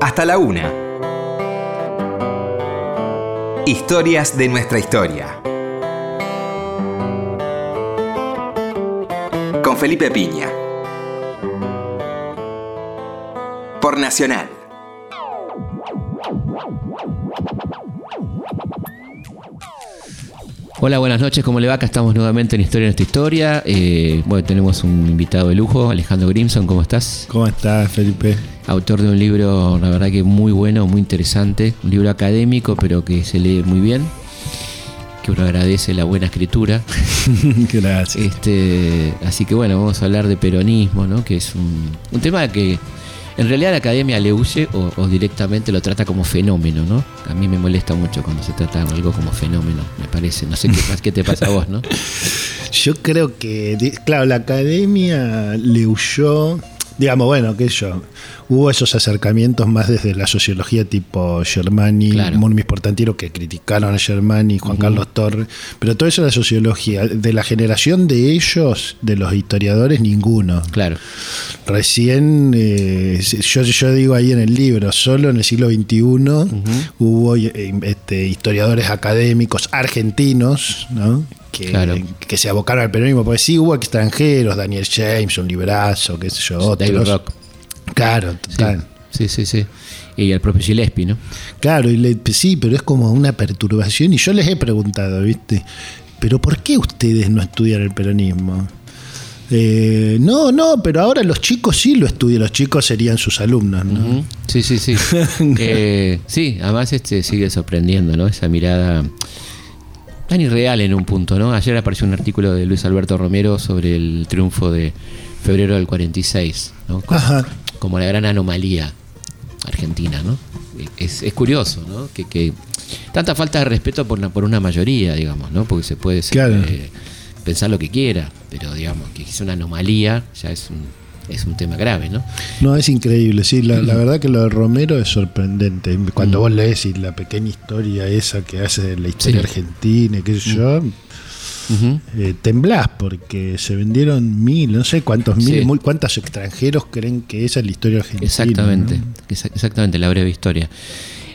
hasta la una. Historias de nuestra historia. Con Felipe Piña. Por Nacional. Hola, buenas noches, ¿cómo le va? Acá estamos nuevamente en Historia de nuestra historia. Eh, bueno, tenemos un invitado de lujo, Alejandro Grimson, ¿cómo estás? ¿Cómo estás, Felipe? Autor de un libro, la verdad que muy bueno, muy interesante. Un libro académico, pero que se lee muy bien. Que uno agradece la buena escritura. Gracias. Este, así que bueno, vamos a hablar de peronismo, ¿no? Que es un, un tema que en realidad la academia le huye o, o, directamente lo trata como fenómeno, ¿no? A mí me molesta mucho cuando se trata algo como fenómeno, me parece. No sé qué, qué te pasa a vos, ¿no? Yo creo que, claro, la academia le huyó, digamos, bueno, qué sé yo, hubo esos acercamientos más desde la sociología tipo Germani, Claro. Murmis Portantiro, que criticaron a Germani, Juan Carlos Torres, pero todo eso es la sociología. De la generación de ellos, de los historiadores, ninguno. Claro. Recién, eh, yo, yo digo ahí en el libro, solo en el siglo XXI hubo eh, este, historiadores académicos argentinos, ¿no? Que, Claro. que se abocaron al peronismo, porque sí hubo extranjeros, Daniel James, un librazo, qué sé yo, David otros. Rock. Claro, total. sí, sí, sí. Y el propio Gillespie, ¿no? Claro, y le- sí, pero es como una perturbación. Y yo les he preguntado, ¿viste? ¿Pero por qué ustedes no estudian el peronismo? Eh, no, no, pero ahora los chicos sí lo estudian. Los chicos serían sus alumnos, ¿no? Sí, sí, sí. Eh, sí, además este sigue sorprendiendo, ¿no? Esa mirada tan irreal en un punto, ¿no? Ayer apareció un artículo de Luis Alberto Romero sobre el triunfo de febrero del 46, ¿no? Como, Ajá. como la gran anomalía argentina, ¿no? Es, es curioso, ¿no? Que, que tanta falta de respeto por una, por una mayoría, digamos, ¿no? Porque se puede ser, Claro. eh, pensar lo que quiera, pero digamos que es una anomalía, ya es un, es un tema grave, ¿no? No, es increíble, sí, la, la verdad que lo de Romero es sorprendente. Cuando vos lees y la pequeña historia esa que hace de la historia Sí. argentina, qué sé yo, eh, temblás porque se vendieron mil, no sé cuántos mil, Sí. muy, cuántos extranjeros creen que esa es la historia argentina. Exactamente, exactamente, la breve historia.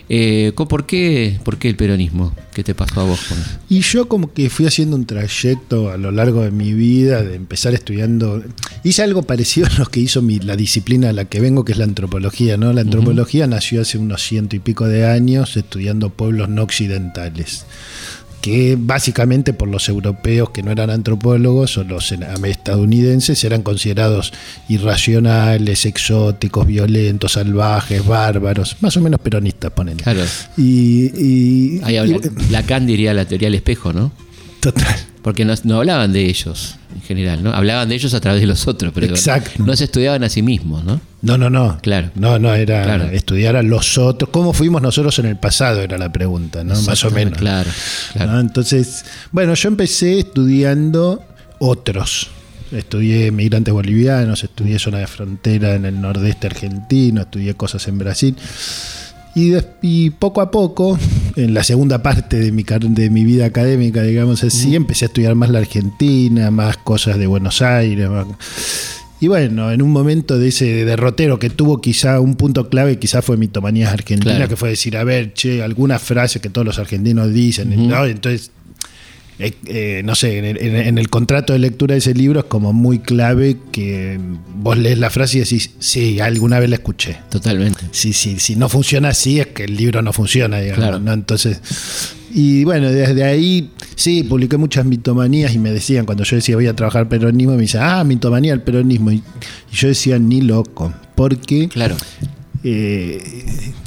Eh, ¿por, qué, ¿Por qué el peronismo? ¿Qué te pasó a vos con eso? Y yo como que fui haciendo un trayecto a lo largo de mi vida, de empezar estudiando, hice algo parecido a lo que hizo mi, la disciplina a la que vengo, que es la antropología, ¿no? La antropología nació hace unos ciento y pico de años estudiando pueblos no occidentales, que básicamente por los europeos que no eran antropólogos o los en- estadounidenses eran considerados irracionales, exóticos, violentos, salvajes, bárbaros, más o menos peronistas, ponen. Claro, Y, y- ahí y- habla, Lacan diría la teoría del espejo, ¿no? total. Porque no, no hablaban de ellos en general, ¿no? Hablaban de ellos a través de los otros, pero Exacto. no se estudiaban a sí mismos, ¿no? No, no, no. Claro. No, no, era Claro. estudiar a los otros. ¿Cómo fuimos nosotros en el pasado? Era la pregunta, ¿no? Más o menos. Claro, claro. ¿no? Entonces, bueno, yo empecé estudiando otros. Estudié migrantes bolivianos, estudié zona de frontera en el nordeste argentino, estudié cosas en Brasil. Y, y poco a poco, en la segunda parte de mi, car- de mi vida académica, digamos así, empecé a estudiar más la Argentina, más cosas de Buenos Aires. más- Y bueno, en un momento de ese derrotero que tuvo quizá un punto clave, quizá fue mitomanías argentina, Claro. que fue decir, a ver, che, alguna frase que todos los argentinos dicen, ¿no? Entonces, eh, eh, no sé, en el, en- el contrato de lectura de ese libro es como muy clave que vos lees la frase y decís, sí, alguna vez la escuché. Totalmente. Si, si, si no funciona así, es que el libro no funciona, digamos. Claro. ¿no? Entonces, y bueno, desde ahí, sí, publiqué muchas mitomanías y me decían, cuando yo decía voy a trabajar peronismo, me dicen, ah, mitomanía del peronismo. Y, y yo decía, ni loco, porque Claro. eh,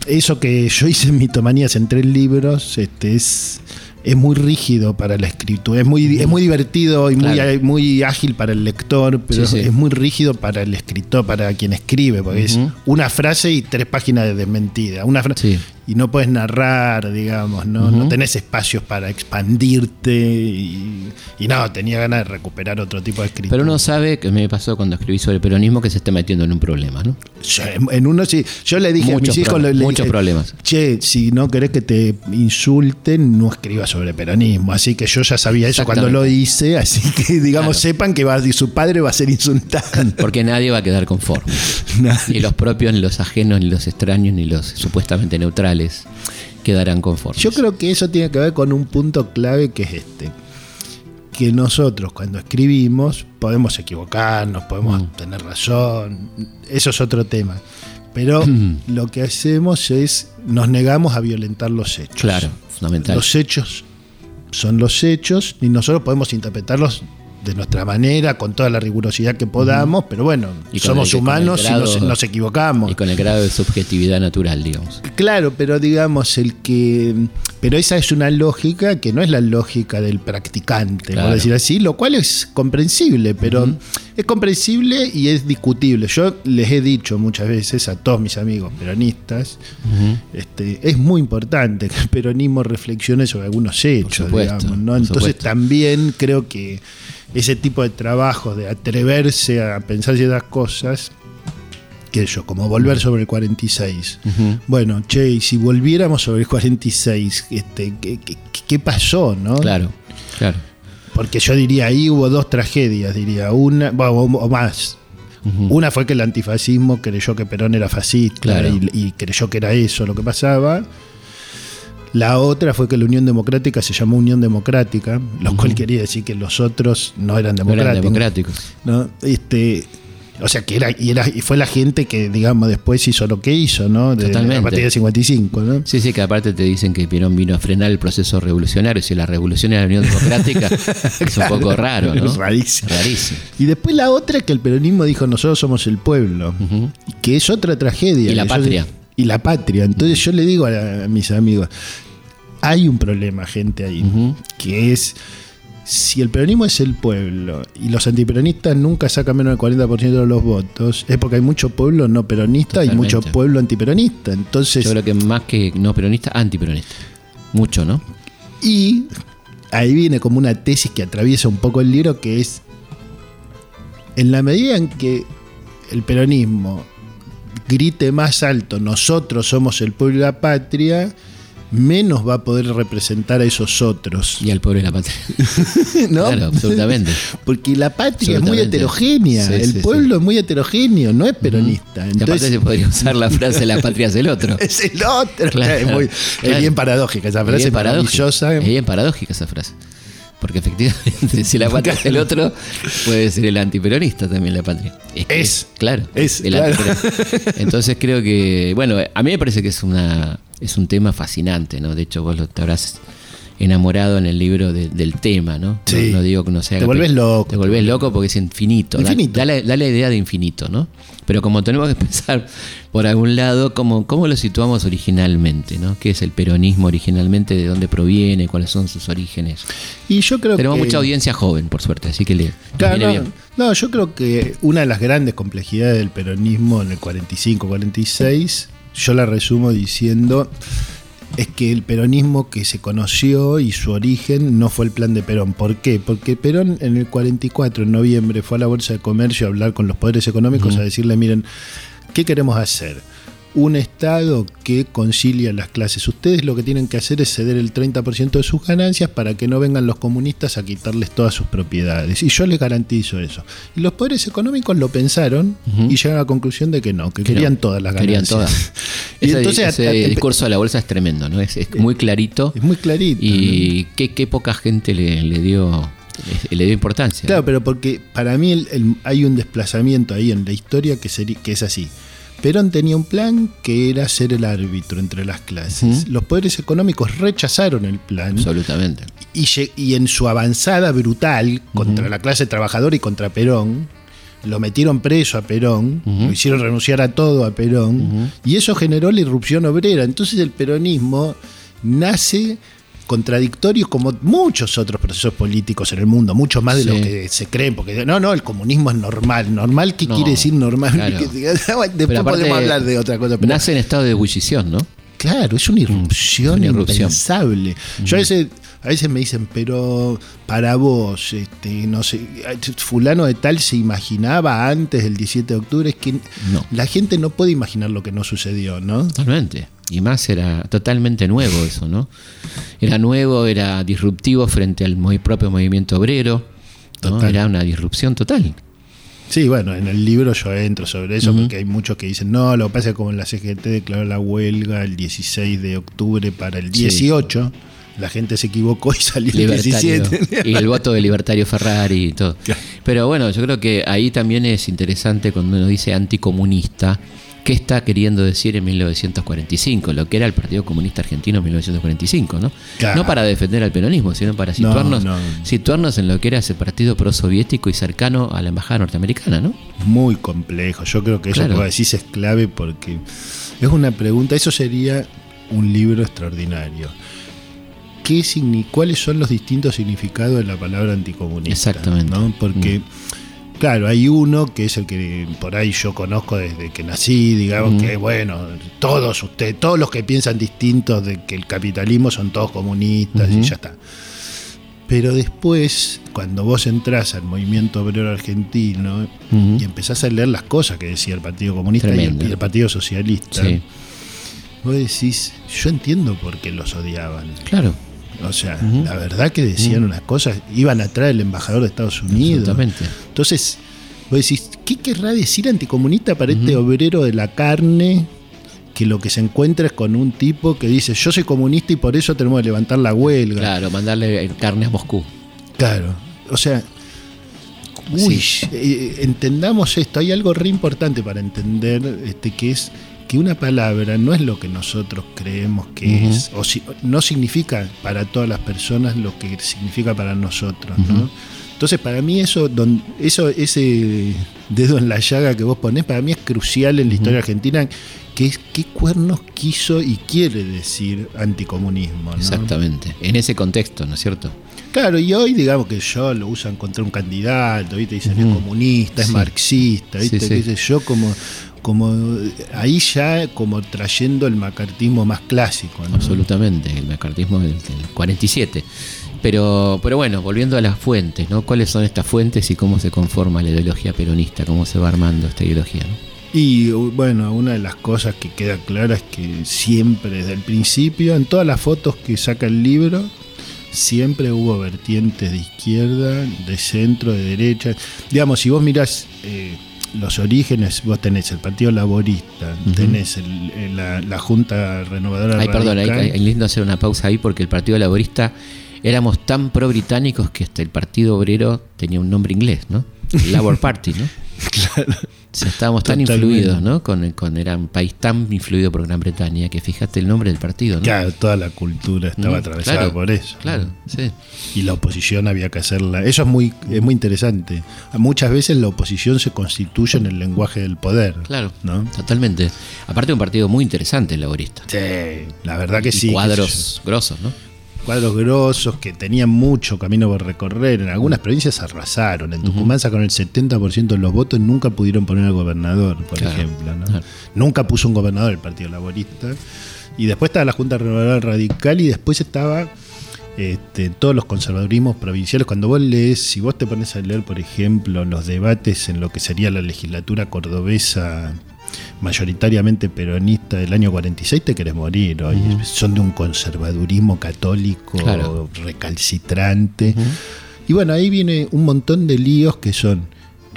eso que yo hice en mitomanías en tres libros, este, es, es muy rígido para la escritura, es muy, es muy divertido y muy, Claro. muy ágil para el lector, pero Sí, sí. es muy rígido para el escritor, para quien escribe, porque es una frase y tres páginas de desmentida. Una Sí. Y no puedes narrar, digamos, ¿no? No tenés espacios para expandirte y, y no, tenía ganas de recuperar otro tipo de escritura. Pero uno sabe, que me pasó cuando escribí sobre el peronismo, que se está metiendo en un problema, ¿no? Yo, en- uno sí, yo le dije Muchos a mis hijos, le- muchos problemas. Che, si no querés que te insulten, no escribas sobre peronismo. Así que yo ya sabía eso cuando lo hice, así que digamos, Claro. sepan que va, su padre va a ser insultado. Porque nadie va a quedar conforme. Nadie. Ni los propios, ni los ajenos, ni los extraños, ni los supuestamente neutrales quedarán conformes. Yo creo que eso tiene que ver con un punto clave que es este. Que nosotros cuando escribimos podemos equivocarnos, podemos Mm. tener razón, eso es otro tema. Pero lo que hacemos es, nos negamos a violentar los hechos. Claro, fundamental. Los hechos son los hechos y nosotros podemos interpretarlos de nuestra manera, con toda la rigurosidad que podamos, pero bueno, Y somos el- humanos y nos, grado- nos equivocamos. Y con el grado de subjetividad natural, digamos. Claro, pero digamos el que. Pero esa es una lógica que no es la lógica del practicante, Claro. por decir así, lo cual es comprensible, pero es comprensible y es discutible. Yo les he dicho muchas veces a todos mis amigos peronistas, este, es muy importante que el peronismo reflexione sobre algunos hechos, supuesto, digamos, ¿no? Entonces supuesto. también creo que ese tipo de trabajo de atreverse a pensar ciertas cosas, que yo, como volver sobre el 46. Bueno, che, y si volviéramos sobre el 46, este, ¿qué, qué, qué pasó, no? Claro, claro. Porque yo diría, ahí hubo dos tragedias, diría, una, bueno, o, más. Una fue que el antifascismo creyó que Perón era fascista Claro. y, y creyó que era eso lo que pasaba. La otra fue que la Unión Democrática se llamó Unión Democrática, lo cual quería decir que los otros no eran No democráticos. eran democráticos. ¿no? Este, o sea, que era y, era y fue la gente que, digamos, después hizo lo que hizo, ¿no? De, Totalmente. A partir del 55, ¿no? Sí, sí, que aparte te dicen que Perón vino a frenar el proceso revolucionario. Si la revolución era la Unión Democrática, es un poco raro, ¿no? Rarísimo. Rarísimo. Y después la otra es que el peronismo dijo nosotros somos el pueblo, que es otra tragedia. Y la yo- patria. Y la patria. Entonces yo le digo a, a mis amigos, hay un problema, gente, ahí, que es, si el peronismo es el pueblo y los antiperonistas nunca sacan menos del 40% de los votos, es porque hay mucho pueblo no peronista y mucho pueblo antiperonista. Entonces, Yo creo que más que no peronista, antiperonista. Mucho, ¿no? Y ahí viene como una tesis que atraviesa un poco el libro, que es, en la medida en que el peronismo grite más alto, nosotros somos el pueblo y la patria, menos va a poder representar a esos otros. Y al pueblo de la patria. ¿no? Claro, absolutamente. Porque la patria es muy heterogénea, Sí, el sí, pueblo es muy heterogéneo, no es peronista. Y aparte Entonces, se podría usar la frase la patria es el otro. es el otro. Claro, es, muy- es bien paradójica esa Es frase, bien paradójica. maravillosa. Es bien paradójica esa frase. Porque efectivamente, si la patria es el otro, puede ser el antiperonista también la patria. que Es. claro. Es, el claro. antiperonista. Entonces creo que, bueno, a mí me parece que es una es un tema fascinante, ¿no? De hecho, vos lo, te habrás enamorado en el libro de- del tema, ¿no? No- Sí. No, digo que no sea... Te volvés loco. Te volvés loco porque es infinito. Da- Infinito. Da, la, da la idea de infinito, ¿no? Pero como tenemos que pensar por algún lado, ¿cómo, cómo lo situamos originalmente, ¿no? ¿Qué es el peronismo originalmente? ¿De dónde proviene? ¿Cuáles son sus orígenes? Y yo creo Tenemos que, mucha audiencia joven, por suerte, así que le Claro, viene no, bien. no, yo creo que una de las grandes complejidades del peronismo en el 45-46, yo la resumo diciendo, es que el peronismo que se conoció y su origen no fue el plan de Perón. ¿Por qué? Porque Perón en el 44, en noviembre, fue a la Bolsa de Comercio a hablar con los poderes económicos a decirle, miren, ¿qué queremos hacer? Un Estado que concilia las clases. Ustedes lo que tienen que hacer es ceder el 30% de sus ganancias para que no vengan los comunistas a quitarles todas sus propiedades. Y yo les garantizo eso. Y los poderes económicos lo pensaron y llegaron a la conclusión de que no, que Que querían no, todas las Querían ganancias. todas. y ese entonces ese a- discurso de la bolsa es tremendo, ¿no? Es, es muy clarito. es muy clarito. ¿no? Y qué, qué poca gente le, le dio le dio importancia. Claro, pero porque para mí el- el- hay un desplazamiento ahí en la historia que, sería, que es así. Perón tenía un plan que era ser el árbitro entre las clases. Los poderes económicos rechazaron el plan Absolutamente. y, en su avanzada brutal contra la clase trabajadora y contra Perón, lo metieron preso a Perón, lo hicieron renunciar a todo a Perón, y eso generó la irrupción obrera. Entonces el peronismo nace contradictorio como muchos otros procesos políticos en el mundo, mucho más de Sí. lo que se creen, porque no, no, el comunismo es normal. ¿Normal qué No, quiere decir normal? claro. Después Pero aparte, podemos hablar de otra cosa. pero- Nace en estado de ebullición, ¿no? claro, es una irrupción, una irrupción. impensable. Yo a veces, a veces me dicen, pero para vos, este, no sé, fulano de tal se imaginaba antes del 17 de octubre, es que No. la gente no puede imaginar lo que no sucedió, ¿no? Totalmente. Y más era totalmente nuevo eso, ¿no? Era nuevo, era disruptivo frente al muy propio movimiento obrero. ¿no? Total. Era una disrupción total. Sí, bueno, en el libro yo entro sobre eso porque hay muchos que dicen, no, lo que pasa es que como la CGT declaró la huelga el 16 de octubre para el Sí. 18, la gente se equivocó y salió el Libertario. 17. y el voto de Libertario Ferrari y todo. Claro. Pero bueno, yo creo que ahí también es interesante cuando uno dice anticomunista, ¿qué está queriendo decir en 1945? Lo que era el Partido Comunista Argentino en 1945, ¿no? Claro. No para defender al peronismo, sino para situarnos, no. situarnos en lo que era ese partido prosoviético y cercano a la embajada norteamericana, ¿no? Muy complejo. Yo creo que eso Claro. que decís es clave porque es una pregunta, eso sería un libro extraordinario. ¿Qué ¿Cuáles son los distintos significados de la palabra anticomunista? Exactamente. ¿no? Porque, claro, hay uno que es el que por ahí yo conozco desde que nací, digamos Mm. que, bueno, todos ustedes, todos los que piensan distintos de que el capitalismo son todos comunistas y ya está. Pero después, cuando vos entras al movimiento obrero argentino y empezás a leer las cosas que decía el Partido Comunista y el, Tremendo. y el Partido Socialista, Sí, vos decís, yo entiendo por qué los odiaban. claro, O sea, la verdad que decían unas cosas, iban a traer el embajador de Estados Unidos. absolutamente. Entonces, vos decís, ¿qué querrá decir anticomunista para este obrero de la carne? Que lo que se encuentra es con un tipo que dice, yo soy comunista y por eso tenemos que levantar la huelga. Claro, mandarle carne a Moscú. Claro, o sea, uy, eh, entendamos esto, hay algo re importante para entender este que es que una palabra no es lo que nosotros creemos que es, o si- no significa para todas las personas lo que significa para nosotros, ¿no? Entonces, para mí eso, don- eso, ese dedo en la llaga que vos ponés, para mí es crucial en la historia argentina, que es qué cuernos quiso y quiere decir anticomunismo, ¿no? Exactamente. En ese contexto, ¿no es cierto? Claro, y hoy digamos que yo lo usan contra un candidato, ¿viste? Dicen es comunista, es Sí. marxista, ¿viste? Sí, sí. ¿Qué sé yo como, como ahí ya como trayendo el macartismo más clásico, ¿no? Absolutamente, el macartismo del, del 47. Pero, pero bueno, volviendo a las fuentes, ¿no? ¿Cuáles son estas fuentes y cómo se conforma la ideología peronista? ¿Cómo se va armando esta ideología? ¿no? Y bueno, una de las cosas que queda clara es que siempre desde el principio, en todas las fotos que saca el libro, siempre hubo vertientes de izquierda, de centro, de derecha. Digamos, si vos mirás eh, los orígenes, vos tenés el Partido Laborista, Ujú. tenés el- el- la, la Junta Renovadora Ay, perdón, hay, hay- hay lindo hacer una pausa ahí porque el Partido Laborista éramos tan pro-británicos que hasta el Partido Obrero tenía un nombre inglés, ¿no? El Labor Party, ¿no? O sea, estábamos tan influidos, ¿no? Con, con- era un país tan influido por Gran Bretaña que fíjate el nombre del partido, ¿no? Claro, toda la cultura estaba atravesada claro, por eso. Claro, sí. Y la oposición había que hacerla. Eso es muy, es muy interesante. Muchas veces la oposición se constituye en el lenguaje del poder. Claro, ¿no? totalmente. Aparte un partido muy interesante el laborista. Sí, la verdad que Y sí. cuadros grosos, ¿no? Cuadros grosos que tenían mucho camino por recorrer. En algunas provincias arrasaron. En Tucumán sacaron el 70% de los votos nunca pudieron poner al gobernador, por Claro, ejemplo. ¿no? claro. Nunca puso un gobernador el Partido Laborista. Y después estaba la Junta Renovadora Radical y después estaba este, todos los conservadurismos provinciales. Cuando vos lees, si vos te pones a leer, por ejemplo, los debates en lo que sería la legislatura cordobesa mayoritariamente peronista del año 46, te querés morir. hoy. Son de un conservadurismo católico Claro. recalcitrante. Y bueno, ahí viene un montón de líos que son.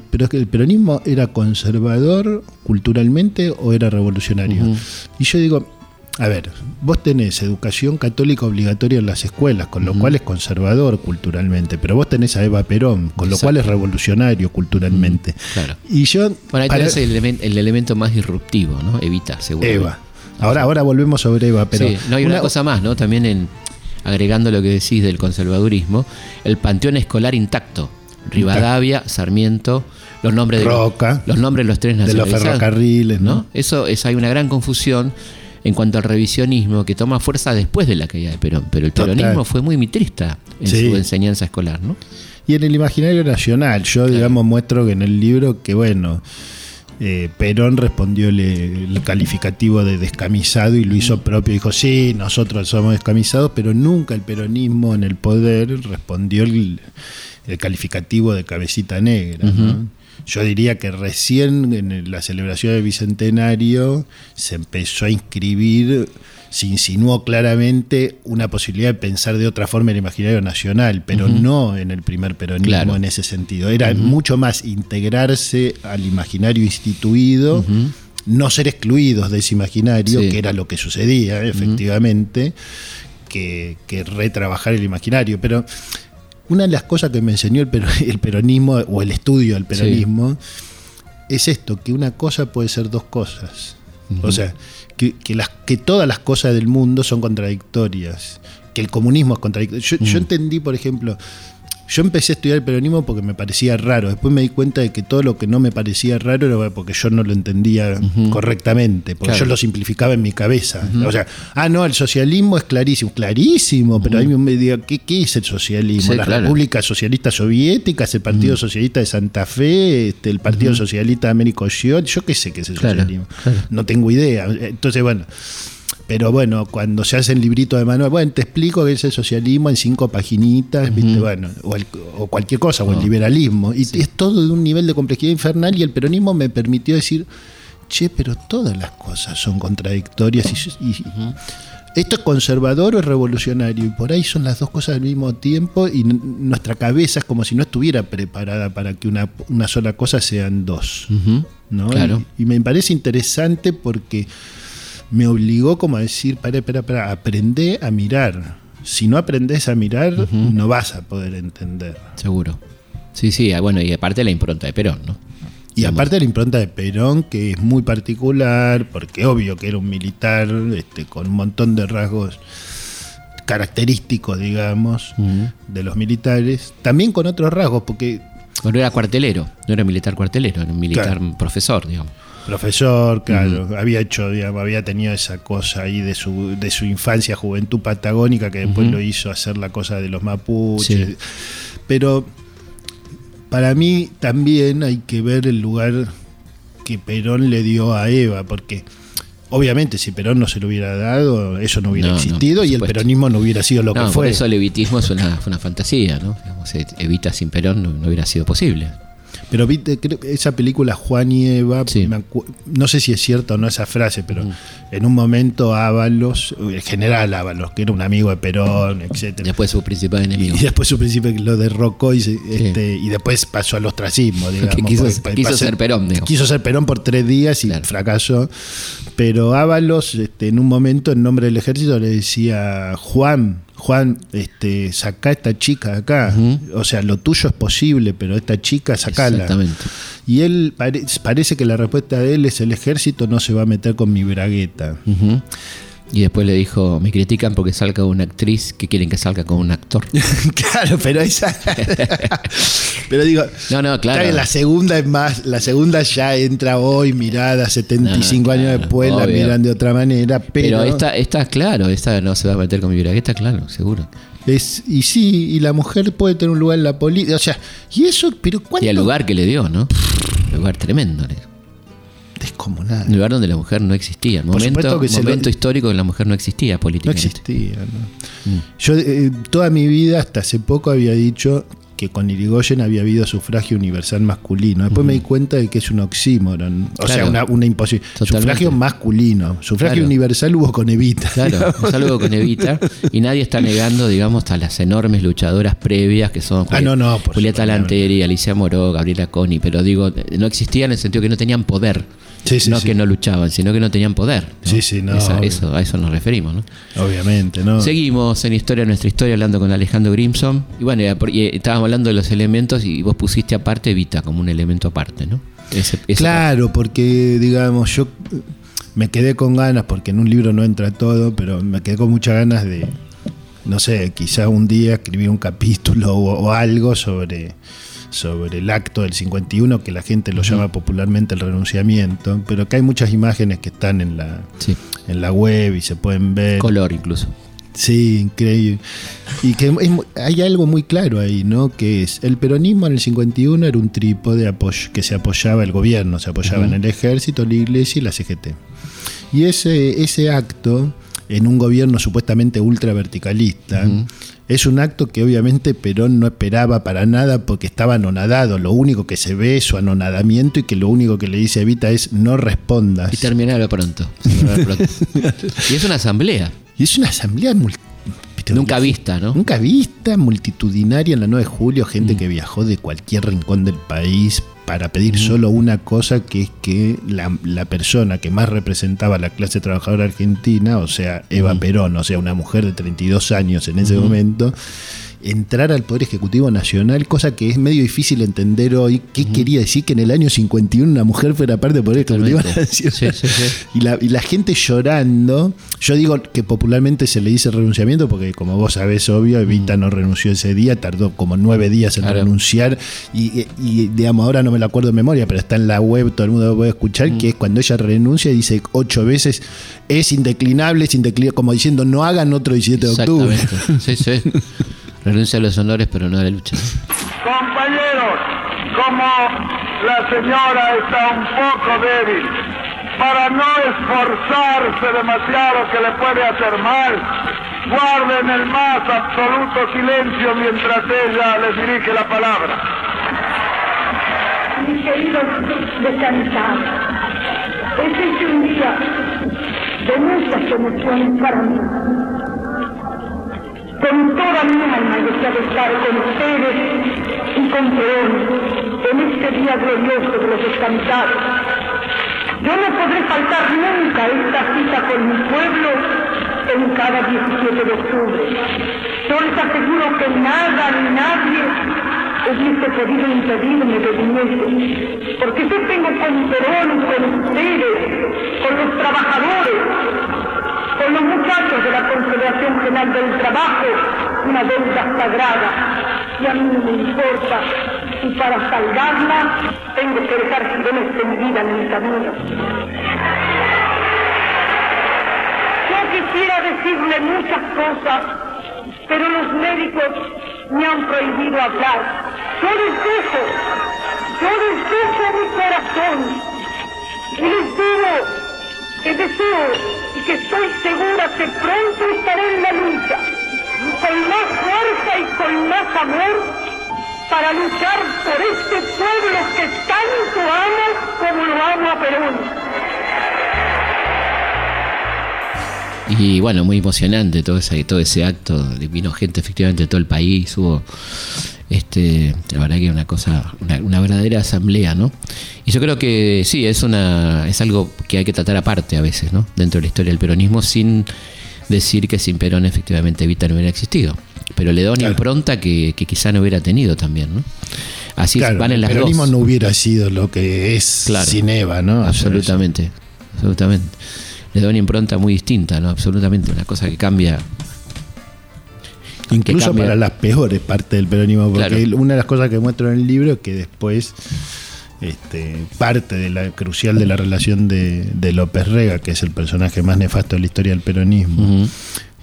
Pero es que el peronismo era conservador culturalmente o era revolucionario. Y yo digo, a ver, vos tenés educación católica obligatoria en las escuelas, con lo cual es conservador culturalmente, pero vos tenés a Eva Perón, con lo cual es revolucionario culturalmente. Claro. Y yo... Bueno, ahí para- tenés el, el elemento más disruptivo, ¿no? Evita, seguro. Eva. Ahora, ahora volvemos sobre Eva, pero... sí, no hay una, cosa más, ¿no? También en agregando lo que decís del conservadurismo, el panteón escolar intacto. Rivadavia, Sarmiento, los nombres de Roca. los nombres de los trenes De los nacionalizados, ferrocarriles, ¿no? Eso es hay una gran confusión en cuanto al revisionismo que toma fuerza después de la caída de Perón, pero el Total. peronismo fue muy mitrista en Sí. su enseñanza escolar, ¿no? Y en el imaginario nacional, yo digamos muestro que en el libro que bueno, eh, Perón respondió el, el calificativo de descamisado y lo hizo propio. Dijo, sí, nosotros somos descamisados, pero nunca el peronismo en el poder respondió el, el calificativo de cabecita negra. ¿no? Yo diría que recién en la celebración del Bicentenario se empezó a inscribir, se insinuó claramente una posibilidad de pensar de otra forma el imaginario nacional, pero no en el primer peronismo Claro. en ese sentido. Era mucho más integrarse al imaginario instituido, no ser excluidos de ese imaginario, Sí. que era lo que sucedía, efectivamente, que, que retrabajar el imaginario. Pero una de las cosas que me enseñó el, pero- el peronismo o el estudio del peronismo es esto, que una cosa puede ser dos cosas. O sea, que, que las, que todas las cosas del mundo son contradictorias, que el comunismo es contradictorio. Yo, yo entendí, por ejemplo, yo empecé a estudiar el peronismo porque me parecía raro. Después me di cuenta de que todo lo que no me parecía raro era porque yo no lo entendía correctamente, porque Claro. yo lo simplificaba en mi cabeza. O sea, ah, no, el socialismo es clarísimo. Clarísimo, pero a mí me diga, ¿qué, ¿qué es el socialismo? Sí, Las claro. repúblicas socialistas soviéticas, el Partido Socialista de Santa Fe, este, el Partido Socialista de Américo Oxiot, yo qué sé qué es el Claro, socialismo. No tengo idea. Entonces, bueno. Pero bueno, cuando se hace el librito de manual, bueno, te explico qué es el socialismo en cinco paginitas, ¿viste? bueno, o, el- o cualquier cosa, o el liberalismo. Y es todo de un nivel de complejidad infernal y el peronismo me permitió decir, che, pero todas las cosas son contradictorias y, y- esto es conservador o es revolucionario y por ahí son las dos cosas al mismo tiempo y nuestra cabeza es como si no estuviera preparada para que una, una sola cosa sean dos. ¿no? Claro. Y, y me parece interesante porque me obligó como a decir, para, espera, para, aprende a mirar. Si no aprendes a mirar, no vas a poder entender. Seguro. Sí, sí, ah, bueno, y aparte la impronta de Perón, ¿no? Y aparte la impronta de Perón, que es muy particular, porque obvio que era un militar este, con un montón de rasgos característicos, digamos, de los militares, también con otros rasgos, porque Bueno, era cuartelero, no era militar cuartelero, era un militar Claro. profesor, digamos. Profesor, claro, había hecho, digamos, había tenido esa cosa ahí de su, de su infancia, juventud patagónica, que después lo hizo hacer la cosa de los mapuches. Sí. Pero para mí también hay que ver el lugar que Perón le dio a Eva, porque obviamente si Perón no se lo hubiera dado, eso no hubiera No, existido por y el peronismo no hubiera sido lo no, que por fue. eso el evitismo es una, una fantasía, ¿no? Digamos, eh, Evita sin Perón no hubiera sido posible. Pero viste, esa película Juan y Eva, Sí. no sé si es cierta o no esa frase, pero en un momento Ábalos, el general Ábalos, que era un amigo de Perón, etcétera Después su principal enemigo. Y después su príncipe lo derrocó y, se- este, y después pasó al ostracismo, digamos. Que quiso- porque quiso ser Perón, digamos. Quiso ser Perón por tres días y Claro. fracasó. Pero Ábalos, este, en un momento, en nombre del ejército, le decía, Juan, Juan, este, saca a esta chica de acá. O sea, lo tuyo es posible, pero esta chica, sacala. Exactamente. Y él pare- parece que la respuesta de él es el ejército no se va a meter con mi bragueta. Y después le dijo, me critican porque salga una actriz que quieren que salga con un actor. claro, pero esa. pero digo. No, no, claro. la segunda es más. La segunda ya entra hoy, mirada, 75 No, años claro, después, la miran de otra manera. Pero, Pero, esta, esta, claro, esta no se va a meter con mi bragueta, claro, seguro. es. Y sí, y la mujer puede tener un lugar en la política. O sea, y eso, pero ¿cuánto? Y el lugar que le dio, ¿no? Lugar tremendo. le- Descomunal. Un lugar donde la mujer no existía. Por Momento, que se lo- momento histórico que la mujer no existía No políticamente. existía, ¿no? Yo eh, toda mi vida, hasta hace poco, había dicho que con Irigoyen había habido sufragio universal masculino. Después me di cuenta de que es un oxímoron. O sea, una, una imposición. Sufragio masculino. Sufragio Claro. universal hubo con Evita. Claro, es algo con Evita. Y nadie está negando, digamos, a las enormes luchadoras previas que son Ah, no, no, Julieta. Lanteri, Alicia Moró, Gabriela Coni. Pero digo, no existían en el sentido que no tenían poder. Sí, sí, no sí. que no luchaban, sino que no tenían poder. ¿no? Sí, sí, no, Esa- eso, a eso nos referimos, ¿no? Obviamente, ¿no? Seguimos en Historia Nuestra Historia hablando con Alejandro Grimson. Y bueno, y estábamos hablando de los elementos y vos pusiste aparte Evita como un elemento aparte, ¿no? Ese- ese- Claro, porque digamos, yo eh, me quedé con ganas, porque en un libro no entra todo, pero me quedé con muchas ganas de, no sé, quizá un día escribir un capítulo o, o algo sobre, sobre el acto del 51, que la gente lo llama popularmente el renunciamiento, pero que hay muchas imágenes que están en la, Sí, en la web y se pueden ver. color incluso. Sí, increíble. Y que es hay algo muy claro ahí, ¿no? Que es, el peronismo en el 51 era un trípode que se apoyaba el gobierno, se apoyaba en el ejército, la iglesia y la CGT. Y ese, ese acto, en un gobierno supuestamente ultra verticalista, es un acto que obviamente Perón no esperaba para nada porque estaba anonadado. Lo único que se ve es su anonadamiento y que lo único que le dice a Evita es no respondas. Y terminarlo pronto. pronto. y es una asamblea. Y es una asamblea mul- viste, Nunca vista, ¿no? Nunca vista, multitudinaria en la 9 de julio, gente que viajó de cualquier rincón del país para pedir solo una cosa, que es que la, la persona que más representaba a la clase trabajadora argentina, o sea, Eva Perón, o sea, una mujer de 32 años en ese momento, entrar al Poder Ejecutivo Nacional, cosa que es medio difícil entender hoy. ¿Qué quería decir que en el año 51 una mujer fuera parte del Poder Ejecutivo. Nacional? Sí, sí, sí. Y la, y la gente llorando. Yo digo que popularmente se le dice renunciamiento porque, como vos sabés, obvio, Evita no renunció ese día, tardó como nueve días en Claro. renunciar. Y, y, digamos, ahora no me lo acuerdo de memoria, pero está en la web, todo el mundo lo puede escuchar, que es cuando ella renuncia y dice ocho veces: es indeclinable, es indeclinable, como diciendo, no hagan otro 17 de octubre. Sí, sí. Renuncia a los honores, pero no a la lucha. Compañeros, como la señora está un poco débil, para no esforzarse demasiado que le puede hacer mal, guarden el más absoluto silencio mientras ella les dirige la palabra. mis queridos descansados, este es un día de muchas emociones para mí. Con toda mi alma deseo estar con ustedes y con Perón en este día glorioso de los descansados. Yo no podré faltar nunca esta cita con mi pueblo en cada 17 de octubre. Yo les aseguro que nada ni nadie hubiese podido impedirme de viniese, porque yo tengo con Perón, con ustedes, con los trabajadores, los muchachos de la Confederación General del Trabajo, una deuda sagrada, y a mí me importa, y para salvarla tengo que dejar girones de mi vida en mi camino. Yo quisiera decirle muchas cosas, pero los médicos me han prohibido hablar. Yo les dejo, yo les dejo mi corazón y les digo que deseo que estoy segura que pronto estaré en la lucha, con más fuerza y con más amor, para luchar por este pueblo que tanto amo como lo amo a Perón. Y bueno, muy emocionante todo ese, todo ese acto. Vino gente efectivamente de todo el país. Hubo, este, la verdad que una cosa, una, una verdadera asamblea, ¿no? Y yo creo que sí, es una, es algo que hay que tratar aparte a veces, ¿no? Dentro de la historia del peronismo, sin decir que sin Perón efectivamente Evita no hubiera existido. Pero le da una Claro. impronta que, que quizá no hubiera tenido también, ¿no? Así Claro, van en el las peronismo dos. no hubiera sido lo que es Claro. sin Eva, ¿no? Absolutamente, absolutamente. Le da una impronta muy distinta, ¿no? Absolutamente, una cosa que cambia. Incluso para las peores partes del peronismo, porque Claro. una de las cosas que muestro en el libro es que después este, parte de la crucial de la relación de, de López Rega, que es el personaje más nefasto de la historia del peronismo,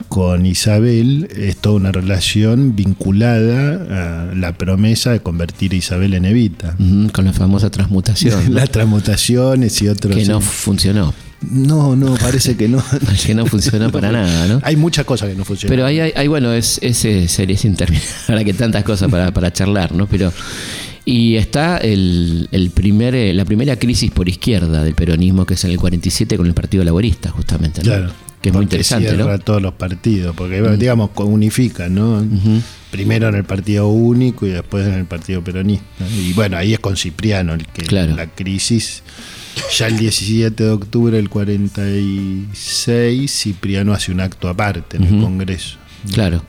con Isabel, es toda una relación vinculada a la promesa de convertir a Isabel en Evita. Con la famosa transmutación. ¿no? Las transmutaciones y otros. que no funcionó. No, no, parece que no. Que no funcionó para nada, ¿no? Hay muchas cosas que no funcionan. Pero ahí, hay, hay, bueno, es, ese serie sin terminar. Ahora que tantas cosas para, para charlar, ¿no? Pero. Y está el, el primer, eh, la primera crisis por izquierda del peronismo, que es en el 47 con el Partido Laborista, justamente. ¿no? Claro. Que es muy interesante, cierra ¿no? todos los partidos, porque digamos unifica, ¿no? Primero en el partido único y después en el partido peronista. Y bueno, ahí es con Cipriano el que Claro. la crisis. Ya el 17 de octubre del 46, Cipriano hace un acto aparte en el. Congreso. Claro.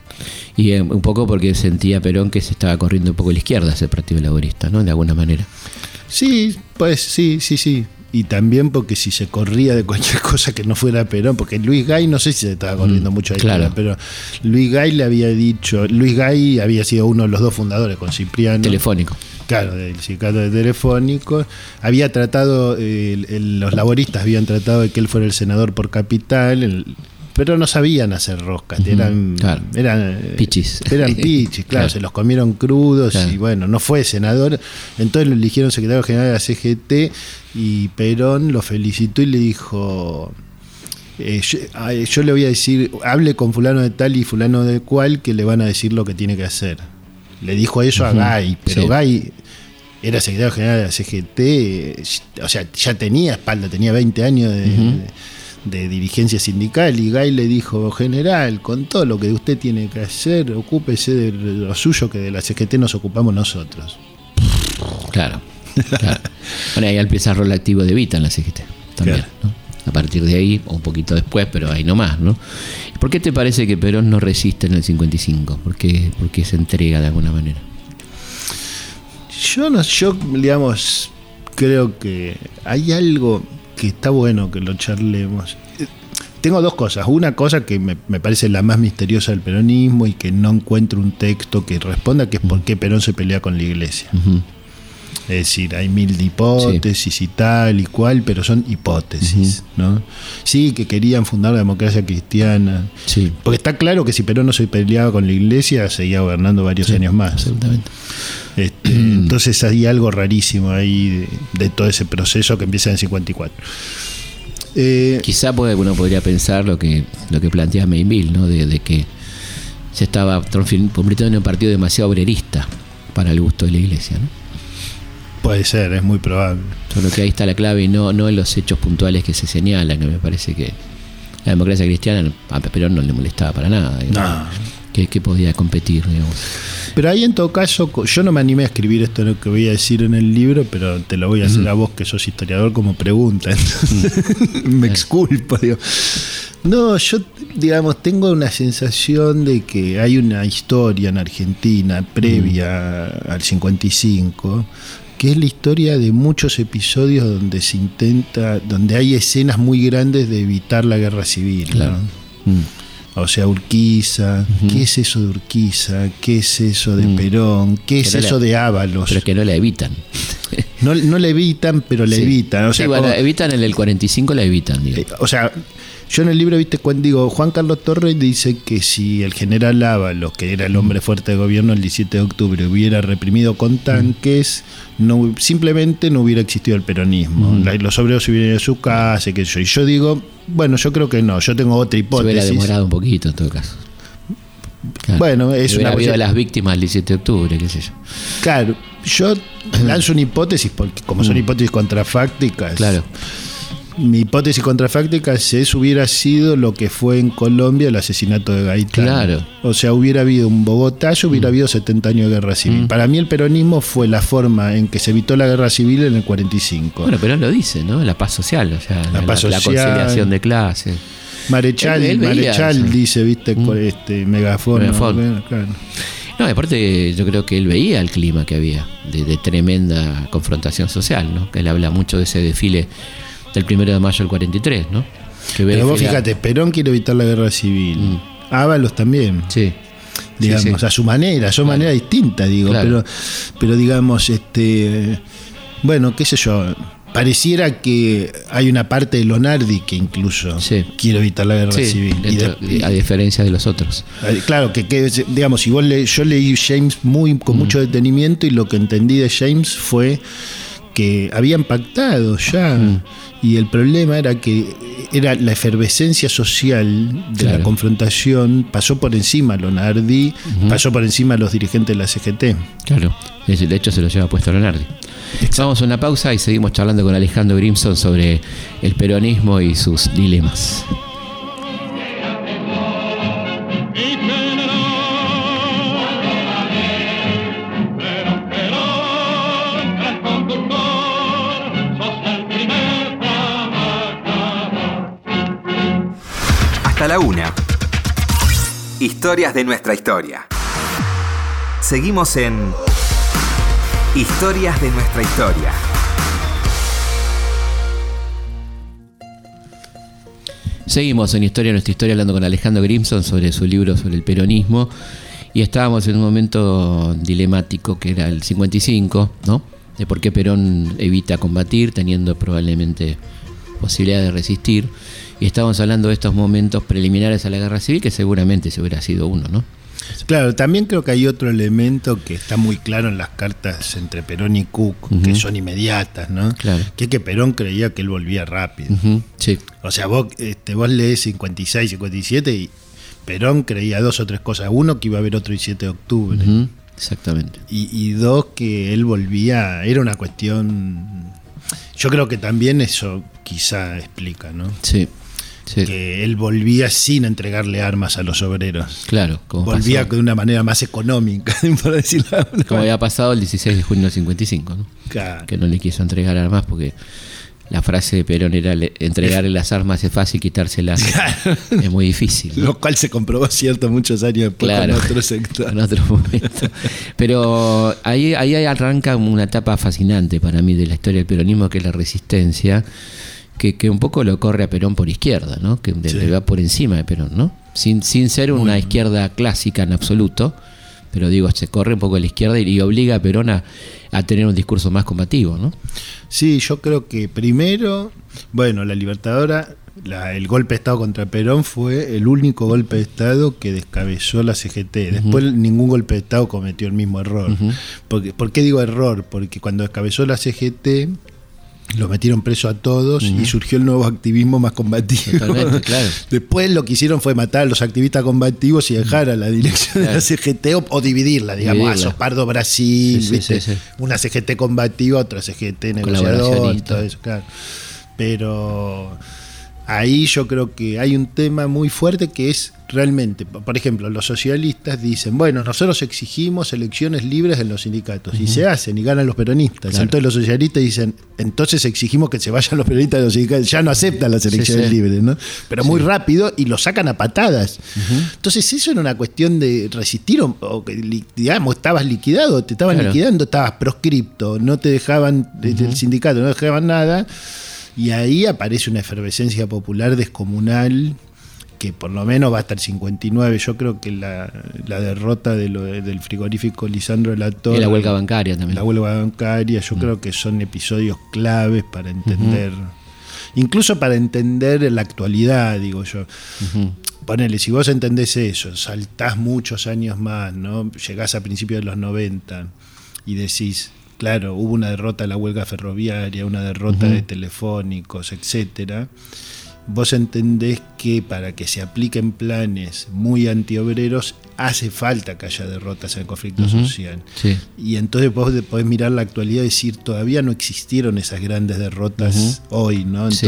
Y eh, un poco porque sentía Perón que se estaba corriendo un poco a la izquierda ese Partido Laborista, ¿no? De alguna manera. Sí, pues sí, sí, sí. Y también porque si se corría de cualquier cosa que no fuera Perón, porque Luis Gay no sé si se estaba corriendo Mm, mucho de claro. izquierda, pero Luis Gay le había dicho, Luis Gay había sido uno de los dos fundadores con Cipriano. Telefónico. Claro, del sindicato de telefónicos. Había tratado, eh, el- el- los laboristas habían tratado de que él fuera el senador por capital. el- pero no sabían hacer roscas, eran, claro. eran eh, Pichis. Eran pichis, claro, Claro. se los comieron crudos Claro. y bueno, no fue senador, entonces lo eligieron secretario general de la CGT y Perón lo felicitó y le dijo, eh, yo, a- yo le voy a decir, hable con fulano de tal y fulano de cual que le van a decir lo que tiene que hacer. Le dijo eso a Ujú, Gay, pero sí. Gay era secretario general de la CGT, eh, o sea, ya tenía espalda, tenía 20 años de, dirigencia sindical y Gay le dijo, general, con todo lo que usted tiene que hacer, ocúpese de lo suyo que de la CGT nos ocupamos nosotros. Claro. claro. Bueno, ahí empieza el rol activo de Vita en la CGT también. Claro. ¿no? A partir de ahí, o un poquito después, pero ahí nomás, ¿no? ¿Por qué te parece que Perón no resiste en el 55? ¿Por qué, por qué se entrega de alguna manera? Yo no, yo digamos, creo que hay algo que está bueno que lo charlemos. Tengo dos cosas. Una cosa que me, me parece la más misteriosa del peronismo y que no encuentro un texto que responda, que es por qué Perón se pelea con la iglesia. Es decir, hay mil de hipótesis y tal y cual, pero son hipótesis, ¿no? Sí, que querían fundar la democracia cristiana. Sí, Porque está claro que si Perón no se peleaba con la iglesia, seguía gobernando varios años más. absolutamente. Este, entonces hay algo rarísimo ahí de, de todo ese proceso que empieza en el 54. Eh, Quizá puede- uno podría pensar lo que, lo que plantea Mayville, ¿no? De, de que se estaba convirtiendo en un partido demasiado obrerista para el gusto de la iglesia, ¿no? puede ser, es muy probable. Creo que ahí está la clave y no, no en los hechos puntuales que se señalan, que me parece que la democracia cristiana a Perón no le molestaba para nada. No. Que, que podía competir, digamos. Pero ahí en todo caso, yo no me animé a escribir esto lo que voy a decir en el libro, pero te lo voy a hacer a vos que sos historiador como pregunta. Entonces, me exculpo. Digo. No, yo, digamos, tengo una sensación de que hay una historia en Argentina previa al 55, que es la historia de muchos episodios donde se intenta, donde hay escenas muy grandes de evitar la guerra civil. Claro. Mm. O sea, Urquiza, ¿qué es eso de Urquiza? ¿Qué es eso de Perón? ¿Qué es Pero eso la- de Ábalos? Pero que no la evitan. No, no la evitan, pero la Sí. evitan. O sea, Sí, bueno, como- evitan en el 45, la evitan, digo. eh, o sea, yo en el libro, viste, cuando digo, Juan Carlos Torres dice que si el general Ábalos, que era el hombre fuerte de gobierno el 17 de octubre, hubiera reprimido con tanques, no, simplemente no hubiera existido el peronismo. Los obreros se hubieran ido a su casa, y qué sé yo. Y yo digo, bueno, yo creo que no, yo tengo otra Se hubiera hipótesis. demorado un poquito en todo caso. Claro. Bueno, es una habido posibilidad. las víctimas del 17 de octubre, qué sé yo. Claro, yo lanzo una hipótesis, porque como son hipótesis contrafácticas. Claro. Mi hipótesis contrafáctica es hubiera sido lo que fue en Colombia el asesinato de Gaitán. Claro. O sea, hubiera habido un Bogotá, y hubiera habido 70 años de guerra civil. Mm. Para mí el peronismo fue la forma en que se evitó la guerra civil en el 45. Bueno, pero él lo dice, ¿no? La paz social, o sea, la, paz la social. conciliación de clases. Marechal, Él- él veía Marechal eso. dice, viste, con este megafono. Megafón. claro. No, aparte yo creo que él veía el clima que había, de, de tremenda confrontación social, ¿no? Que él habla mucho de ese desfile del primero de mayo del 43, ¿no? Que Pero vos fíjate, Perón quiere evitar la guerra civil. Mm. Ábalos también. Sí. digamos, Sí, sí. a su manera, a su Claro. manera distinta, digo, Claro. pero, pero digamos, este, bueno, qué sé yo, pareciera que hay una parte de Lonardi que incluso Sí. quiere evitar la guerra civil. Y dentro- de- a diferencia de los otros. Claro, que, que, digamos, si vos le, yo leí James muy con mucho detenimiento y lo que entendí de James fue que habían pactado ya y el problema era que era la efervescencia social de la confrontación pasó por encima a Lonardi, pasó por encima a los dirigentes de la CGT. Claro. De hecho, se lo lleva puesto Leonardo. Vamos a una pausa y seguimos charlando con Alejandro Grimson sobre el peronismo y sus dilemas. Historias de nuestra historia. Seguimos en Historias de nuestra historia. Seguimos en Historia, nuestra historia, hablando con Alejandro Grimson sobre su libro sobre el peronismo. Y estábamos en un momento dilemático que era el 55, ¿no? De por qué Perón evita combatir, teniendo probablemente posibilidad de resistir. Y estábamos hablando de estos momentos preliminares a la guerra civil, que seguramente se hubiera sido uno, ¿no? Claro, también creo que hay otro elemento que está muy claro en las cartas entre Perón y Cook, que son inmediatas, ¿no? Claro. Que es que Perón creía que él volvía rápido. Sí, O sea, vos, este, vos lees 56, 57 y Perón creía dos o tres cosas. Uno, que iba a haber otro el 7 de octubre. exactamente. y, y dos, que él volvía, era una cuestión... Yo creo que también eso quizá explica, ¿no? Sí, sí. Que él volvía sin entregarle armas a los obreros. Claro, como, Volvía pasó- de una manera más económica, por decirlo como manera. había pasado el 16 de junio del 55, ¿no? Claro. que no le quiso entregar armas porque la frase de Perón era le- entregarle las armas es fácil, quitárselas es muy difícil. ¿no? Lo cual se comprobó cierto muchos años después Claro, con otro sector. en otro momento. Pero ahí, ahí arranca una etapa fascinante para mí de la historia del peronismo, que es la resistencia, que, que un poco lo corre a Perón por izquierda, ¿no? que Sí. le va por encima de Perón, ¿no? sin, sin ser una izquierda clásica en absoluto, pero digo, se corre un poco a la izquierda y, y obliga a Perón a, a tener un discurso más combativo. ¿no? Sí, yo creo que primero, bueno, la Libertadora, la- el golpe de Estado contra Perón fue el único golpe de Estado que descabezó la CGT. Después ningún golpe de Estado cometió el mismo error. Porque, ¿Por qué digo error? Porque cuando descabezó la CGT, los metieron preso a todos y surgió el nuevo activismo más combativo. Totalmente, claro. Después lo que hicieron fue matar a los activistas combativos y dejar a la dirección de la CGT o, o dividirla, digamos, a. Sopardo Brasil, Sí, sí, ¿viste? sí, sí. una CGT combativa, otra CGT negociadora y todo eso, claro. Pero ahí yo creo que hay un tema muy fuerte que es realmente, por ejemplo, los socialistas dicen, bueno, nosotros exigimos elecciones libres en los sindicatos y se hacen y ganan los peronistas. Claro. Entonces los socialistas dicen, entonces exigimos que se vayan los peronistas de los sindicatos, ya no aceptan las elecciones sí. libres, ¿no? Pero muy rápido y lo sacan a patadas. Entonces eso era una cuestión de resistir o, o digamos, estabas liquidado, te estaban Claro. liquidando, estabas proscripto, no te dejaban, desde el sindicato no dejaban nada. Y ahí aparece una efervescencia popular descomunal que por lo menos va hasta el 59. Yo creo que la, la derrota de lo de- del frigorífico Lisandro de la Torre. Y la huelga bancaria también. La huelga bancaria, yo creo que son episodios claves para entender, incluso para entender la actualidad, digo yo. Ponele, si vos entendés eso, saltás muchos años más, ¿no? Llegás a principios de los 90 y decís, claro, hubo una derrota de la huelga ferroviaria, una derrota de telefónicos, etcétera. Vos entendés que para que se apliquen planes muy antiobreros hace falta que haya derrotas en el conflicto social. Sí. Y entonces vos podés mirar la actualidad y decir, todavía no existieron esas grandes derrotas hoy, ¿no? Sí.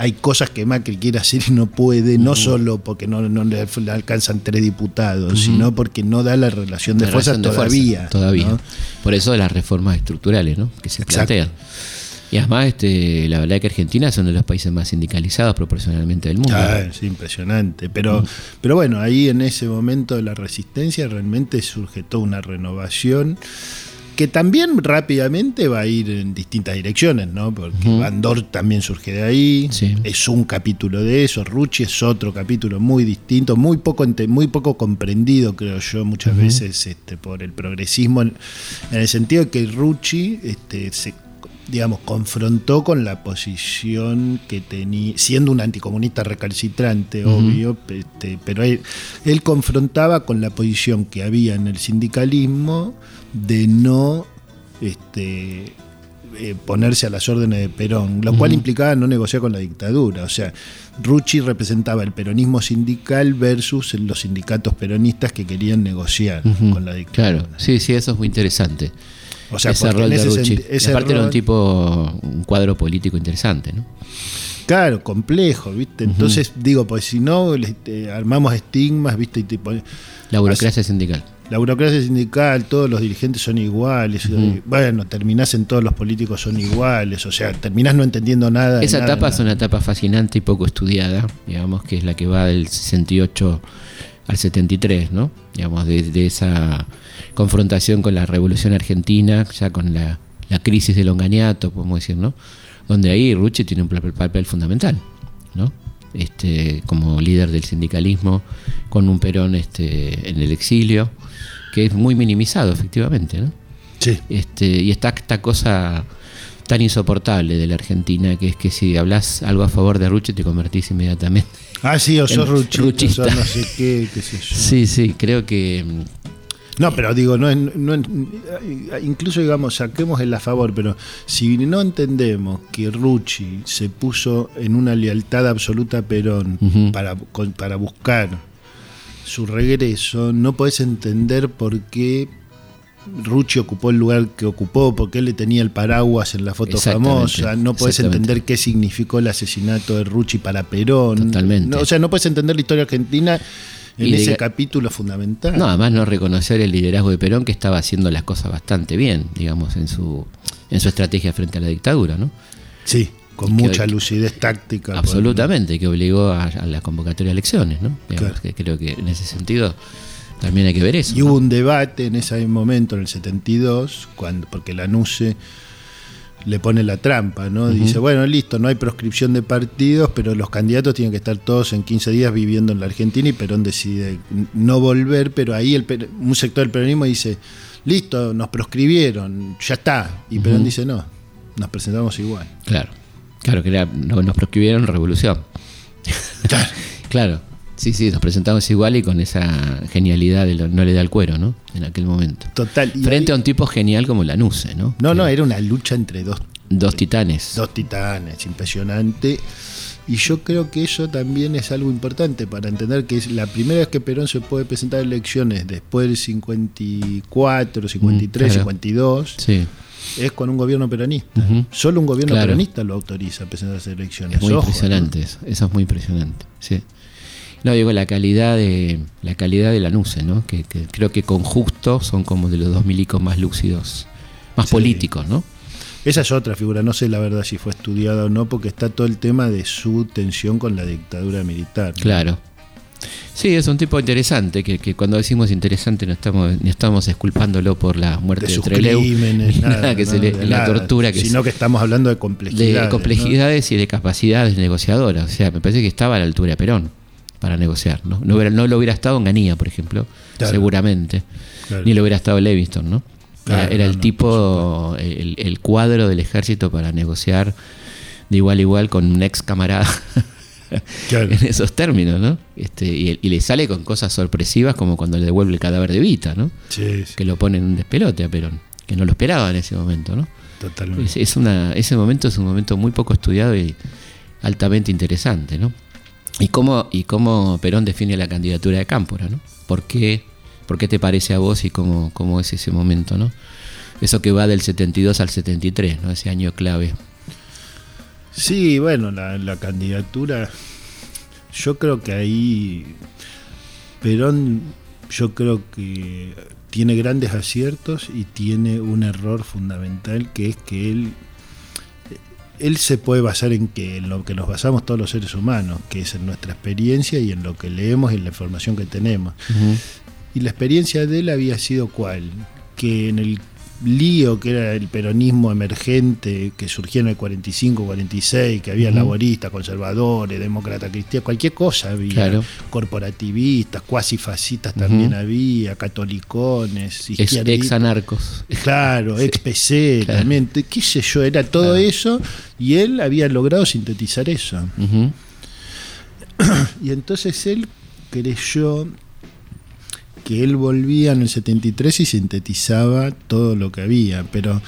Hay cosas que Macri quiere hacer y no puede, no solo porque no, no le, alcanzan tres diputados, sino porque no da la relación de fuerzas fuerza, todavía. todavía. ¿no? Por eso las reformas estructurales, ¿no? Que se Exacto. plantean. Y además, este, la verdad que Argentina es uno de los países más sindicalizados proporcionalmente del mundo. Ah, es impresionante. Pero, pero bueno, ahí en ese momento de la resistencia realmente surge toda una renovación que también rápidamente va a ir en distintas direcciones, ¿no? Porque Van Dor también surge de ahí, Sí. es un capítulo de eso, Rucci es otro capítulo muy distinto, muy poco, muy poco comprendido, creo yo, muchas veces este, por el progresismo, en, en el sentido de que Rucci este, se digamos, confrontó con la posición que tenía, siendo un anticomunista recalcitrante, obvio, este, pero él, él confrontaba con la posición que había en el sindicalismo de no este, eh, ponerse a las órdenes de Perón, lo cual implicaba no negociar con la dictadura. O sea, Rucci representaba el peronismo sindical versus los sindicatos peronistas que querían negociar con la dictadura. Claro, sí, sí, eso es muy interesante. O sea, ese rol de Rucci. Y ese era un tipo, un cuadro político interesante, ¿no? Claro, complejo, ¿viste? Entonces, digo, pues si no, este, armamos estigmas, ¿viste? Y te La burocracia sindical. la burocracia sindical, todos los dirigentes son iguales. y, Bueno, terminás en todos los políticos son iguales, o sea, terminás no entendiendo nada. Esa nada, etapa es una etapa fascinante y poco estudiada, digamos, que es la que va del 68 al 73, ¿no? Digamos, de, de esa confrontación con la revolución argentina, ya con la, la crisis del Onganiato, podemos decir, ¿no? Donde ahí Rucci tiene un papel, papel fundamental, ¿no? Este, como líder del sindicalismo, con un Perón este, en el exilio, que es muy minimizado, efectivamente, ¿no? Sí. Este, y está esta cosa tan insoportable de la Argentina, que es que si hablas algo a favor de Rucci te convertís inmediatamente. Ah, sí, o sos En- ruchista, sos no sé qué, qué sé yo. Sí, sí, creo que mm, No, pero digo, no, no es- incluso digamos, saquemos el a favor, pero si no entendemos que Rucci se puso en una lealtad absoluta a Perón para, con- para buscar su regreso, no podés entender por qué Rucci ocupó el lugar que ocupó, porque él le tenía el paraguas en la foto famosa, no exactamente. entender qué significó el asesinato de Rucci para Perón. Totalmente. No, o sea, no podés entender la historia argentina en Y ese capítulo fundamental. No, además no reconocer el liderazgo de Perón que estaba haciendo las cosas bastante bien, digamos, en su, en su estrategia frente a la dictadura, ¿no? Sí, con que- mucha lucidez táctica. Absolutamente, que obligó a, a la convocatoria de elecciones, ¿no? Digamos Claro. que creo que en ese sentido también hay que ver eso. Y ¿no? hubo un debate en ese momento, en el 72, cuando, porque la NUCE le pone la trampa, ¿no? Dice, bueno, listo, no hay proscripción de partidos, pero los candidatos tienen que estar todos en 15 días viviendo en la Argentina y Perón decide no volver, pero ahí el, un sector del peronismo dice, listo, nos proscribieron, ya está. Y Perón dice, no, nos presentamos igual. Claro, claro, que era, no- nos proscribieron revolución. claro, sí, sí, nos presentamos igual y con esa genialidad de lo- no le da el cuero, ¿no? En aquel momento. Total. y Frente ahí- a un tipo genial como Lanuse, ¿no? No, no, era una lucha entre dos Dos titanes. Dos titanes, impresionante. Y yo creo que eso también es algo importante para entender que es la primera vez que Perón se puede presentar elecciones después del 54, 53, Mm, claro. 52, Sí, es con un gobierno peronista. Ujú. Solo un gobierno Claro. peronista lo autoriza a presentarse elecciones. es muy Ojo, impresionante eso. Eso es muy impresionante, sí. No, digo, la calidad de la calidad de Lanuse, ¿no? Que, que creo que con Justo son como de los dos milicos más lúcidos, más Sí. políticos, ¿no? ¿no? Esa es otra figura, no sé la verdad si fue estudiada o no, porque está todo el tema de su tensión con la dictadura militar. ¿no? Claro. Sí, es un tipo interesante, que, que cuando decimos interesante no estamos, ni estamos esculpándolo por la muerte De de, sus Trelew, crímenes, ni nada, nada que no, se le- de la tortura que sino que estamos hablando de de complejidades. ¿no? complejidades y de capacidades negociadoras. O sea, me parece que estaba a la altura de Perón para negociar. No, no, hubiera- no lo hubiera estado en Ganía, por ejemplo, Claro. seguramente. Claro. Ni lo hubiera estado Leviston, ¿no? Claro, era el tipo, el, el cuadro del ejército para negociar de igual a igual con un ex camarada. En esos términos, ¿no? Este, y, y le sale con cosas sorpresivas como cuando le devuelve el cadáver de Vita, ¿no? Sí, sí, Que lo pone en un despelote a Perón, que no lo esperaba en ese momento, ¿no? totalmente. Es, es una, ese momento es un momento muy poco estudiado y altamente interesante, ¿no? Y cómo, y cómo Perón define la candidatura de Cámpora, ¿no? ¿Por qué, por qué te parece a vos y cómo, cómo es ese momento, ¿no? Eso que va del 72 al 73, ¿no? Ese año clave. Sí, bueno, la, la candidatura, yo creo que ahí Perón, yo creo que tiene grandes aciertos y tiene un error fundamental que es que él, él se puede basar en que en lo que nos basamos todos los seres humanos, que es en nuestra experiencia y en lo que leemos y en la información que tenemos. Y la experiencia de él había sido cuál? Que en el lío que era el peronismo emergente que surgía en el 45, 46, que había laboristas, conservadores, demócratas, cristianos, cualquier cosa había, Claro. corporativistas, cuasi fascistas también había, catolicones, Ex, izquierdistas. ex anarcos. Claro, ex PC Claro. también, qué sé yo, era todo Claro. eso y él había logrado sintetizar eso. Y entonces él creyó que él volvía en el 73 y sintetizaba todo lo que había, pero,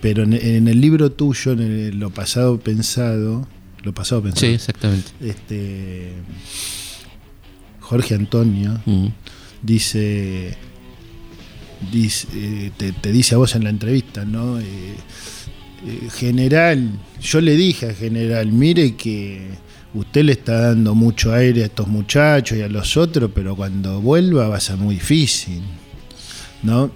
pero en, en el libro tuyo, en el- lo pasado pensado, lo pasado pensado, Sí, exactamente. este, Jorge Antonio dice, dice eh, te, te dice a vos en la entrevista, ¿no? Eh, eh, general, yo le dije a general, mire que usted le está dando mucho aire a estos muchachos y a los otros, pero cuando vuelva va a ser muy difícil, ¿no?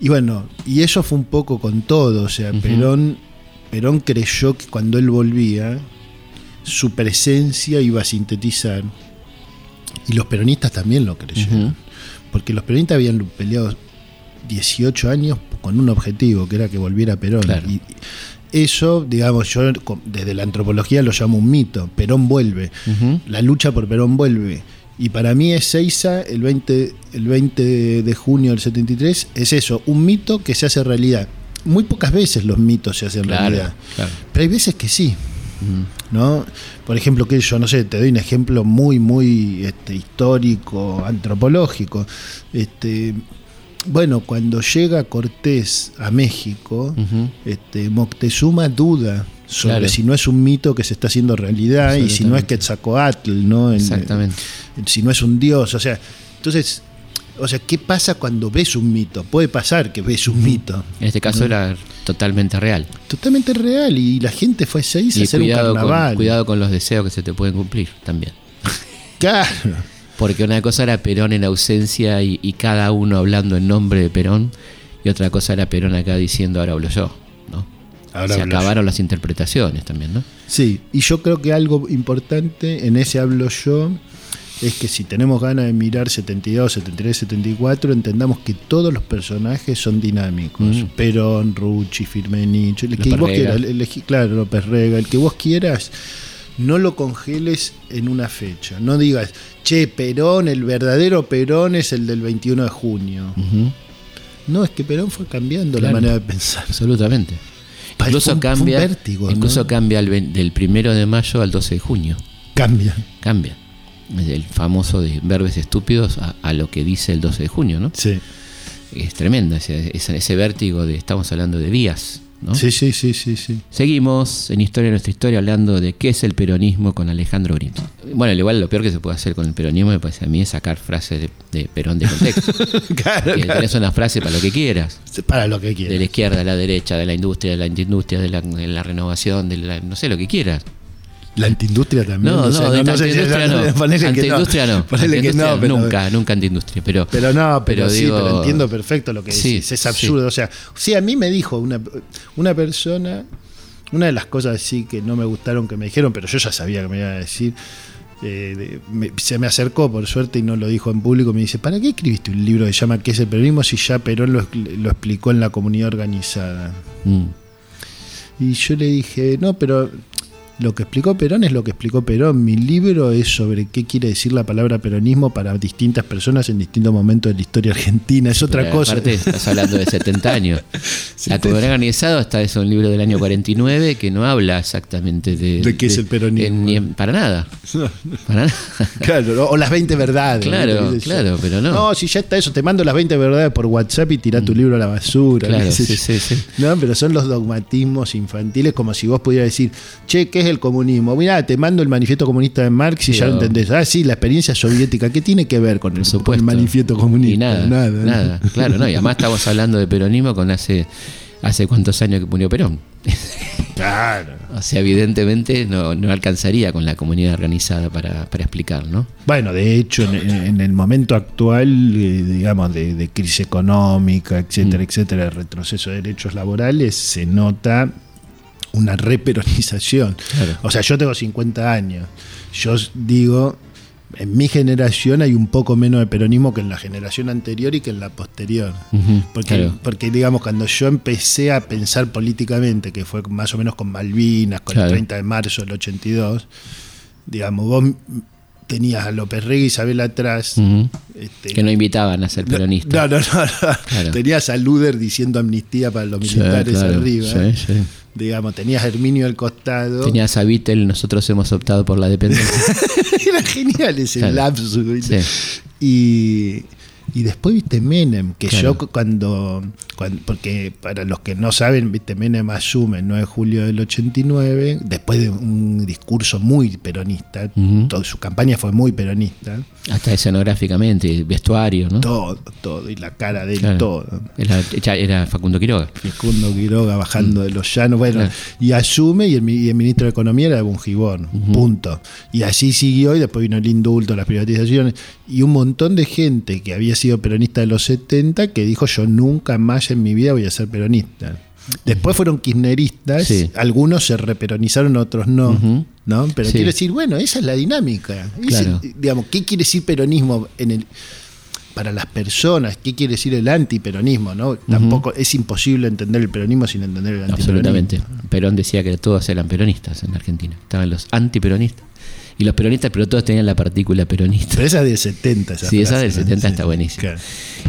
Y bueno, y eso fue un poco con todo, o sea. Perón, Perón creyó que cuando él volvía, su presencia iba a sintetizar, y los peronistas también lo creyeron porque los peronistas habían peleado 18 años con un objetivo, que era que volviera Perón. Claro. Y eso, digamos, yo desde la antropología lo llamo un mito. Perón vuelve. La lucha por Perón vuelve. Y para mí Ezeiza, el 20, el 20 de junio del 73, es eso, un mito que se hace realidad. muy pocas veces los mitos se hacen Claro, realidad. claro. Pero hay veces que sí. ¿no? Por ejemplo, que yo no sé, te doy un ejemplo muy, muy este, histórico, antropológico. Este, bueno, cuando llega Cortés a México, este, Moctezuma duda sobre Claro. si no es un mito que se está haciendo realidad y si no es. Quetzalcoatl, ¿no? En- Exactamente. en- si no es un dios, o sea, entonces, o sea, ¿qué pasa cuando ves un mito? Puede pasar que ves un mito. En este caso era totalmente real. Totalmente real y la gente fue a seis a hacer un con, carnaval. cuidado con los deseos que se te pueden cumplir también. Claro. Porque una cosa era Perón en ausencia y, y cada uno hablando en nombre de Perón, y otra cosa era Perón acá diciendo ahora hablo yo. ¿no? Ahora Se hablo yo. acabaron las interpretaciones también, ¿no? Sí, y yo creo que algo importante en ese hablo yo es que si tenemos ganas de mirar 72, 73, 74, entendamos que todos los personajes son dinámicos. Mm. Perón, Rucci, Firmenich, el que López vos Rega. quieras, elegí- claro, López Rega, el que vos quieras, no lo congeles en una fecha. No digas, che, Perón, el verdadero Perón es el del 21 de junio. No, es que Perón fue cambiando Claro. la manera de pensar. Absolutamente. Incluso fue fue cambia, vértigo, incluso ¿no? cambia el del primero de mayo al 12 de junio. Cambia. Cambia. El famoso de verbes estúpidos a, a lo que dice el 12 de junio, ¿no? Sí. Es tremenda ese, ese, ese vértigo de estamos hablando de días, ¿no? Sí, sí, sí, sí, sí. Seguimos en Historia de nuestra historia hablando de qué es el peronismo con Alejandro Grimm. Bueno, al igual lo peor que se puede hacer con el peronismo me parece a mí es sacar frases de, de Perón de contexto. claro, que claro. tenés una frase para lo que quieras. Para lo que De la quieras. izquierda a la derecha, de la industria, de la antiindustria, de la, de la renovación, de la, no sé, lo que quieras. La antiindustria también. No, no, sé, de si- antiindustria no. Antiindustria no. Antiindustria no, pero, nunca, nunca antiindustria. Pero, Pero no, pero, sí, digo- pero entiendo perfecto lo que Sí, decís. Es absurdo. O sea, sí, a mí me dijo una, una persona, una de las cosas sí que no me gustaron que me dijeron, pero yo ya sabía que me iba a decir. eh, de- me- se me acercó por suerte y no lo dijo en público. Me dice: ¿Para qué escribiste un libro que se llama ¿Qué es el peronismo? Si ya Perón lo, lo explicó en la comunidad organizada. Mm, Y yo le dije, no, pero lo que explicó Perón es lo que explicó Perón. Mi libro es sobre qué quiere decir la palabra peronismo para distintas personas en distintos momentos de la historia argentina. Es otra pero cosa. Aparte, estás hablando de 70 años. La 70. comunidad organizada está es un libro del año 49 que no habla exactamente de, ¿De qué es el peronismo? en- ni en- para nada. Para nada. Claro, o, las 20 verdades. Claro, ¿no? Claro, pero no. No, si ya está eso, te mando las 20 verdades por WhatsApp y tirá tu libro a la basura. Claro, sí, sí, sí. No, pero son los dogmatismos infantiles como si vos pudieras decir, che, ¿qué es el comunismo? Mirá, te mando el manifiesto comunista de Marx y ya lo entendés. Ah, sí, la experiencia soviética, ¿qué tiene que ver con el, con manifiesto comunista? Y nada, nada, Claro, no. Y además estamos hablando de peronismo con hace, hace cuántos años que murió Perón. Claro. O sea, evidentemente no, no alcanzaría con la comunidad organizada para, para explicar, ¿no? Bueno, de hecho, en, en el momento actual, eh, digamos, de, de crisis económica, etcétera, etcétera, de retroceso de derechos laborales, se nota una reperonización. Claro. O sea, yo tengo 50 años. Yo digo, en mi generación hay un poco menos de peronismo que en la generación anterior y que en la posterior. Porque, claro. porque, digamos, cuando yo empecé a pensar políticamente, que fue más o menos con Malvinas, con Claro. el 30 de marzo del 82, digamos, vos tenías a López Rega y Isabel atrás. Este, Que no invitaban a ser peronistas. no, no, no, no. Claro. Tenías a Luder diciendo amnistía para los Sí, militares claro, arriba. sí, sí. Digamos, tenías a Herminio al costado. Tenías a Vittel, nosotros hemos optado por la dependencia. Era genial ese Claro. lapsus. Y, y después viste Menem, que yo cu- cuando, cuando- Porque para los que no saben, viste Menem asume el 9 de julio del 89, después de un discurso muy peronista, Ujú. todo- su campaña fue muy peronista, Hasta escenográficamente, vestuario, ¿no? todo, todo, y la cara de él, Claro. todo. Era, Facundo Quiroga. Facundo Quiroga bajando de los llanos, bueno, Mm. Claro. y asume y el, mi- y el ministro de Economía era Bungibón, punto. Y así siguió y después vino el indulto, las privatizaciones y un montón de gente que había sido peronista de los 70 que dijo yo nunca más en mi vida voy a ser peronista. Después fueron kirchneristas, Sí. algunos se reperonizaron, otros no. ¿no? Pero Sí. quiero decir, bueno, esa es la dinámica. Claro. digamos, ¿qué quiere decir peronismo en el para las personas, qué quiere decir el antiperonismo, ¿no? Tampoco es imposible entender el peronismo sin entender el antiperonismo. Absolutamente. Perón decía que todos eran peronistas en Argentina. Estaban los antiperonistas y los peronistas, pero todos tenían la partícula peronista. Pero esa es del 70, esa Sí, esa frase, del ¿no? 70 Sí, está buenísima. claro.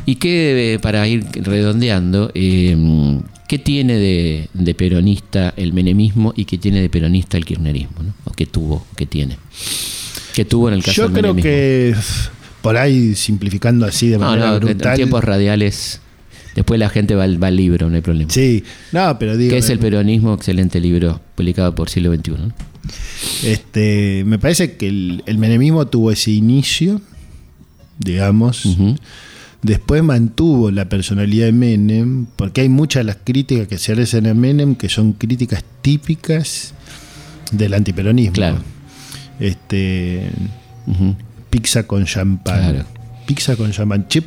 Y que, para ir redondeando, eh, ¿Qué tiene de, de peronista el menemismo y qué tiene de peronista el kirchnerismo? ¿no? ¿O qué tuvo, qué tiene? ¿Qué tuvo en el caso Yo del creo menemismo? que por ahí simplificando así de manera no, en brutal. tiempos radiales. Después la gente va, al- va al libro, no hay problema. Sí, no, pero digo. ¿Qué es el peronismo? Excelente libro, publicado por siglo XXI. Este, me parece que el, el menemismo tuvo ese inicio, digamos. Después mantuvo la personalidad de Menem, porque hay muchas de las críticas que se hacen a Menem que son críticas típicas del antiperonismo. Claro. Este, pizza con champán. Claro. Pizza con champán. Che,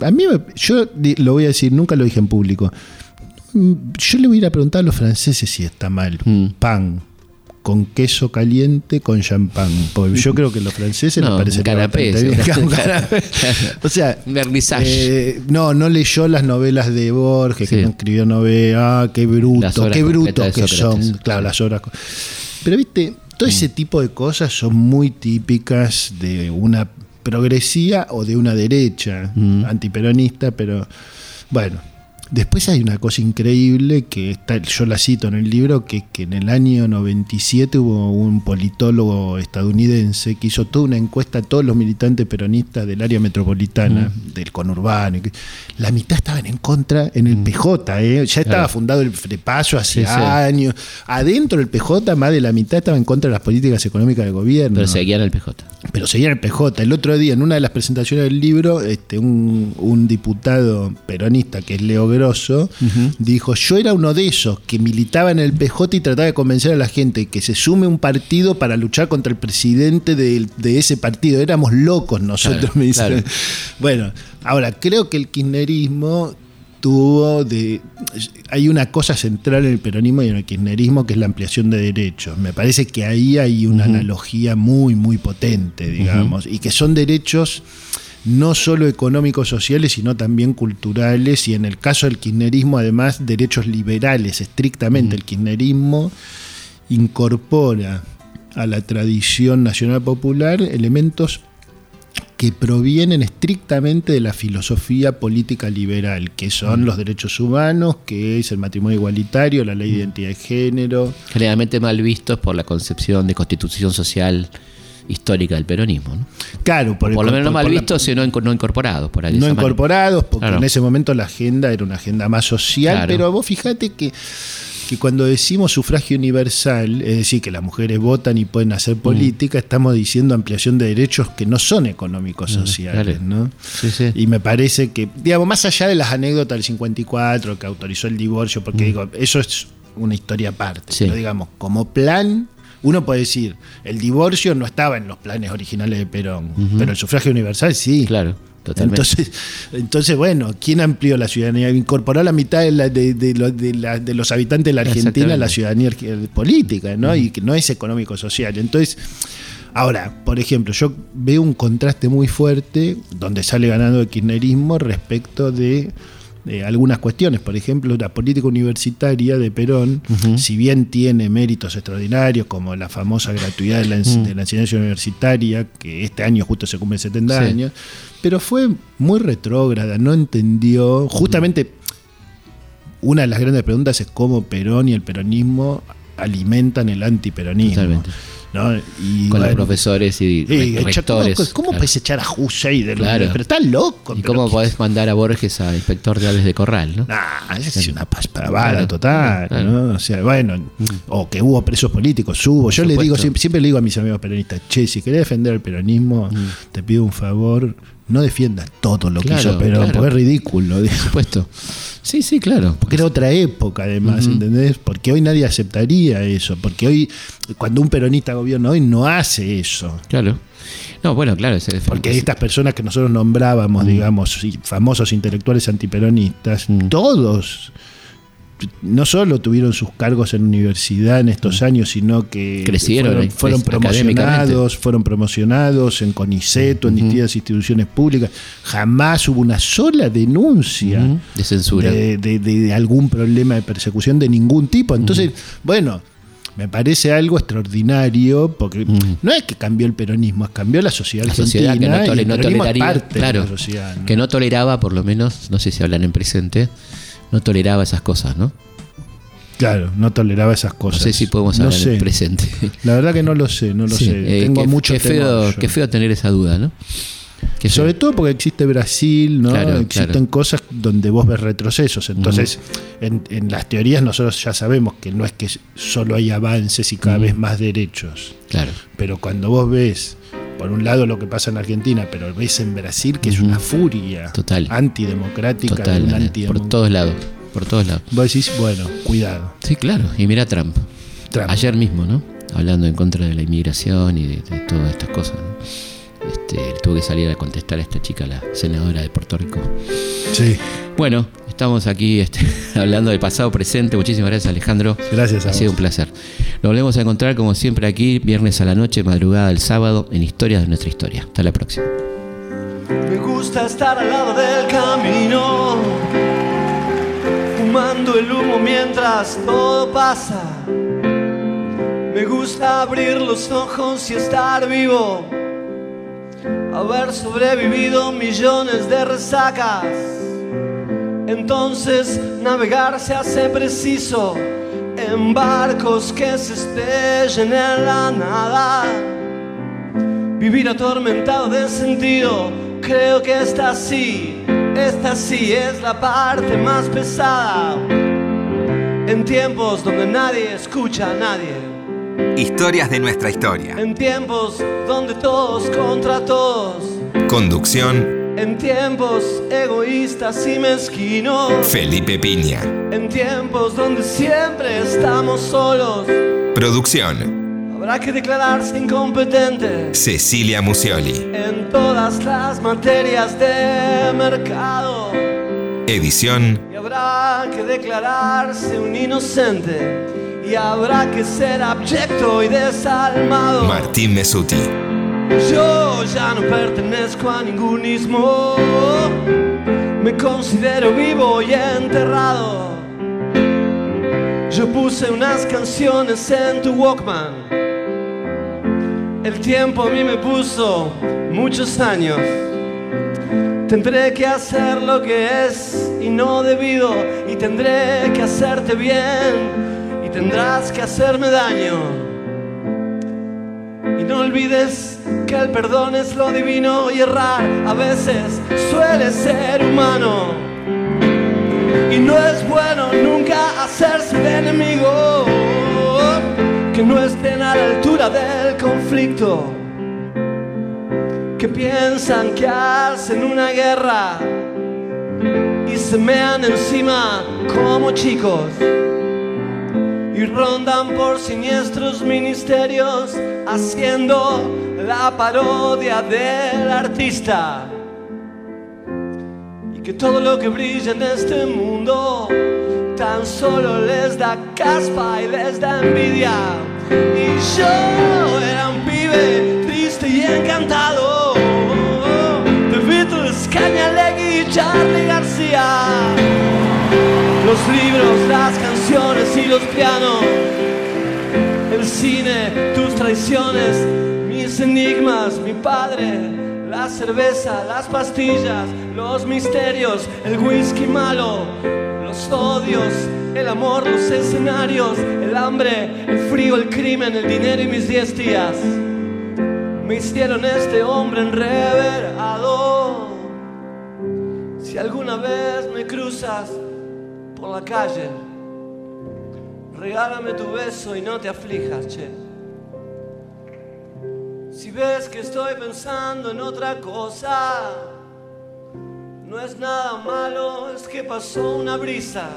a mí, yo lo voy a decir, nunca lo dije en público. Mm, Yo le voy a ir a preguntar a los franceses si está mal. Mm. Pan con queso caliente con champán. Porque yo creo que los franceses No, les parece canapé. O sea, eh, no, no leyó las novelas de Borges, que no escribió novelas. Ah, qué bruto, qué de que son. Claro, las obras. co- Pero viste, todo ese tipo de cosas son muy típicas de una progresía o de una derecha antiperonista, pero bueno. Después hay una cosa increíble que está, yo la cito en el libro, que es que en el año 97 hubo un politólogo estadounidense que hizo toda una encuesta a todos los militantes peronistas del área metropolitana, del conurbano. La mitad estaban en contra en el PJ, ¿eh? ya estaba Claro. fundado el Frepaso hace Sí, sí. años. Adentro del PJ más de la mitad estaba en contra de las políticas económicas del gobierno. Pero seguían al PJ. Pero seguía el PJ. El otro día, en una de las presentaciones del libro, este, un, un diputado peronista, que es Leo Grosso, dijo, yo era uno de esos que militaba en el PJ y trataba de convencer a la gente que se sume un partido para luchar contra el presidente de, ese partido. Éramos locos nosotros, Claro, me dicen. claro. Bueno, ahora, creo que el kirchnerismo tuvo de... Hay una cosa central en el peronismo y en el kirchnerismo que es la ampliación de derechos. Me parece que ahí hay una analogía muy, muy potente, digamos, y que son derechos no solo económicos, sociales, sino también culturales, y en el caso del kirchnerismo, además, derechos liberales, estrictamente. El kirchnerismo incorpora a la tradición nacional popular elementos que provienen estrictamente de la filosofía política liberal, que son los derechos humanos, que es el matrimonio igualitario, la ley de identidad de género. Generalmente mal vistos por la concepción de constitución social histórica del peronismo. ¿no? Claro, por, Por lo menos no mal por la- sino no incorporados. Por ahí, no manera. incorporados, porque Claro. en ese momento la agenda era una agenda más social, Claro. pero vos fíjate que, que cuando decimos sufragio universal, es decir, que las mujeres votan y pueden hacer Mm. política, estamos diciendo ampliación de derechos que no son económicos sociales, Mm, claro. ¿no? Sí, sí. Y me parece que, digamos, más allá de las anécdotas del 54, que autorizó el divorcio, porque digo, eso es una historia aparte, Mm. Sí. pero digamos, como plan... Uno puede decir, el divorcio no estaba en los planes originales de Perón, pero el sufragio universal sí. Claro, totalmente. Entonces, entonces, bueno, ¿quién amplió la ciudadanía? Incorporó la mitad de, la- de- de lo- de la- de los habitantes de la Argentina a la ciudadanía arge- política, ¿no? Y que no es económico-social. Entonces, ahora, por ejemplo, yo veo un contraste muy fuerte donde sale ganando el kirchnerismo respecto de eh, algunas cuestiones. Por ejemplo, la política universitaria de Perón, si bien tiene méritos extraordinarios, como la famosa gratuidad de la, de la enseñanza universitaria, que este año justo se cumplen 70 Sí. años, pero fue muy retrógrada, no entendió. Justamente, una de las grandes preguntas es cómo Perón y el peronismo alimentan el antiperonismo. Totalmente. ¿No? Y, Con los profesores y Sí, echa- ¿Cómo, cómo claro. puedes echar a Hussein de los Claro. Pero estás loco. ¿Y cómo podés mandar a Borges a inspector de aves de corral? ¿no? Nah, es una paspravada Claro. total. O sea, bueno, o que hubo presos políticos, hubo. Yo le digo, siempre, siempre le digo a mis amigos peronistas, che, si querés defender el peronismo, te pido un favor, no defiendas todo lo que Perón, claro. porque es ridículo. digo. Por supuesto. Sí, sí, claro. Porque era otra época, además, Ujú. ¿entendés? Porque hoy nadie aceptaría eso. Porque hoy, cuando un peronista gobierna hoy, no hace eso. Claro. No, bueno, claro. ese- Porque ese- estas personas que nosotros nombrábamos, digamos, famosos intelectuales antiperonistas, todos no solo tuvieron sus cargos en universidad en estos años, sino que Mm. Crecieron, fueron, fueron promocionados, fueron promocionados en CONICET o en distintas instituciones públicas. Jamás hubo una sola denuncia de censura. de, de- de- de algún problema de persecución de ningún tipo. Entonces, bueno, me parece algo extraordinario porque no es que cambió el peronismo, es cambió la sociedad la argentina sociedad que no, y tole- el no peronismo es toleraría, parte claro, de la sociedad. ¿no? que no toleraba, por lo menos, no sé si hablan en presente, no toleraba esas cosas, ¿no? Claro, no toleraba esas No cosas. sé si podemos No hablar sé. del presente. La verdad que no lo sé, no lo Sí, sé. eh, Tengo qué, mucho qué feo, qué feo tener esa duda, ¿no? Sobre todo porque existe Brasil, ¿no? Claro, Existen claro. cosas donde vos ves retrocesos. Entonces, en, en las teorías nosotros ya sabemos que no es que solo hay avances y cada vez más derechos. Claro. Pero cuando vos ves, por un lado, lo que pasa en Argentina, pero ves en Brasil que es una furia Total. antidemocrática, Total, por todos lados, por todos lados. Vos decís, bueno, cuidado. Sí, claro. Y mira Trump. Trump. Ayer mismo, ¿no? Hablando en contra de la inmigración y de, de todas estas cosas. ¿no? Este, tuvo que salir a contestar a esta chica, la senadora de Puerto Rico. Sí, Bueno, estamos aquí este, hablando del pasado presente. Muchísimas gracias, Alejandro. gracias a Ha sido vos. un placer. Nos volvemos a encontrar como siempre aquí, viernes a la noche, madrugada del sábado, en Historias de nuestra historia. Hasta la próxima. Me gusta estar al lado del camino, fumando el humo mientras todo pasa. Me gusta abrir los ojos y estar vivo, haber sobrevivido millones de resacas. Entonces navegar se hace preciso en barcos que se estrellen en la nada. Vivir atormentado de sentido, creo que esta sí, esta sí es la parte más pesada. En tiempos donde nadie escucha a nadie, Historias de nuestra historia. en tiempos donde todos contra todos, Conducción, en tiempos egoístas y mezquinos, Felipe Piña. en tiempos donde siempre estamos solos, Producción, habrá que declararse incompetente. Cecilia Musioli. en todas las materias de mercado Edición, y habrá que declararse un inocente y habrá que ser abyecto y desalmado. Martín Mesuti. Yo ya no pertenezco a ningún ismo, me considero vivo y enterrado. Yo puse unas canciones en tu Walkman. El tiempo a mí me puso muchos años. Tendré que hacer lo que es y no debido y tendré que hacerte bien y tendrás que hacerme daño. Y no olvides que el perdón es lo divino y errar a veces suele ser humano. Y no es bueno nunca hacerse de enemigo que no estén a la altura del conflicto. Que piensan que hacen una guerra y se mean encima como chicos y rondan por siniestros ministerios haciendo la parodia del artista. Y que todo lo que brilla en este mundo tan solo les da caspa y les da envidia. Y yo era un pibe triste y encantado. Los el cine, tus traiciones, mis enigmas, mi padre, la cerveza, las pastillas, los misterios, el whisky malo, los odios, el amor, los escenarios, el hambre, el frío, el crimen, el dinero y mis diez días. Me hicieron este hombre enreverado. Si alguna vez me cruzas por la calle, regálame tu beso y no te aflijas, che. Si ves que estoy pensando en otra cosa, no es nada malo, es que pasó una brisa.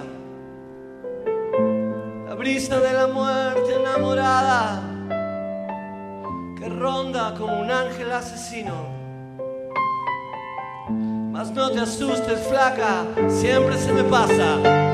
La brisa de la muerte enamorada que ronda como un ángel asesino. Mas no te asustes, flaca, siempre se me pasa.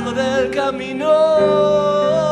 Lado del camino.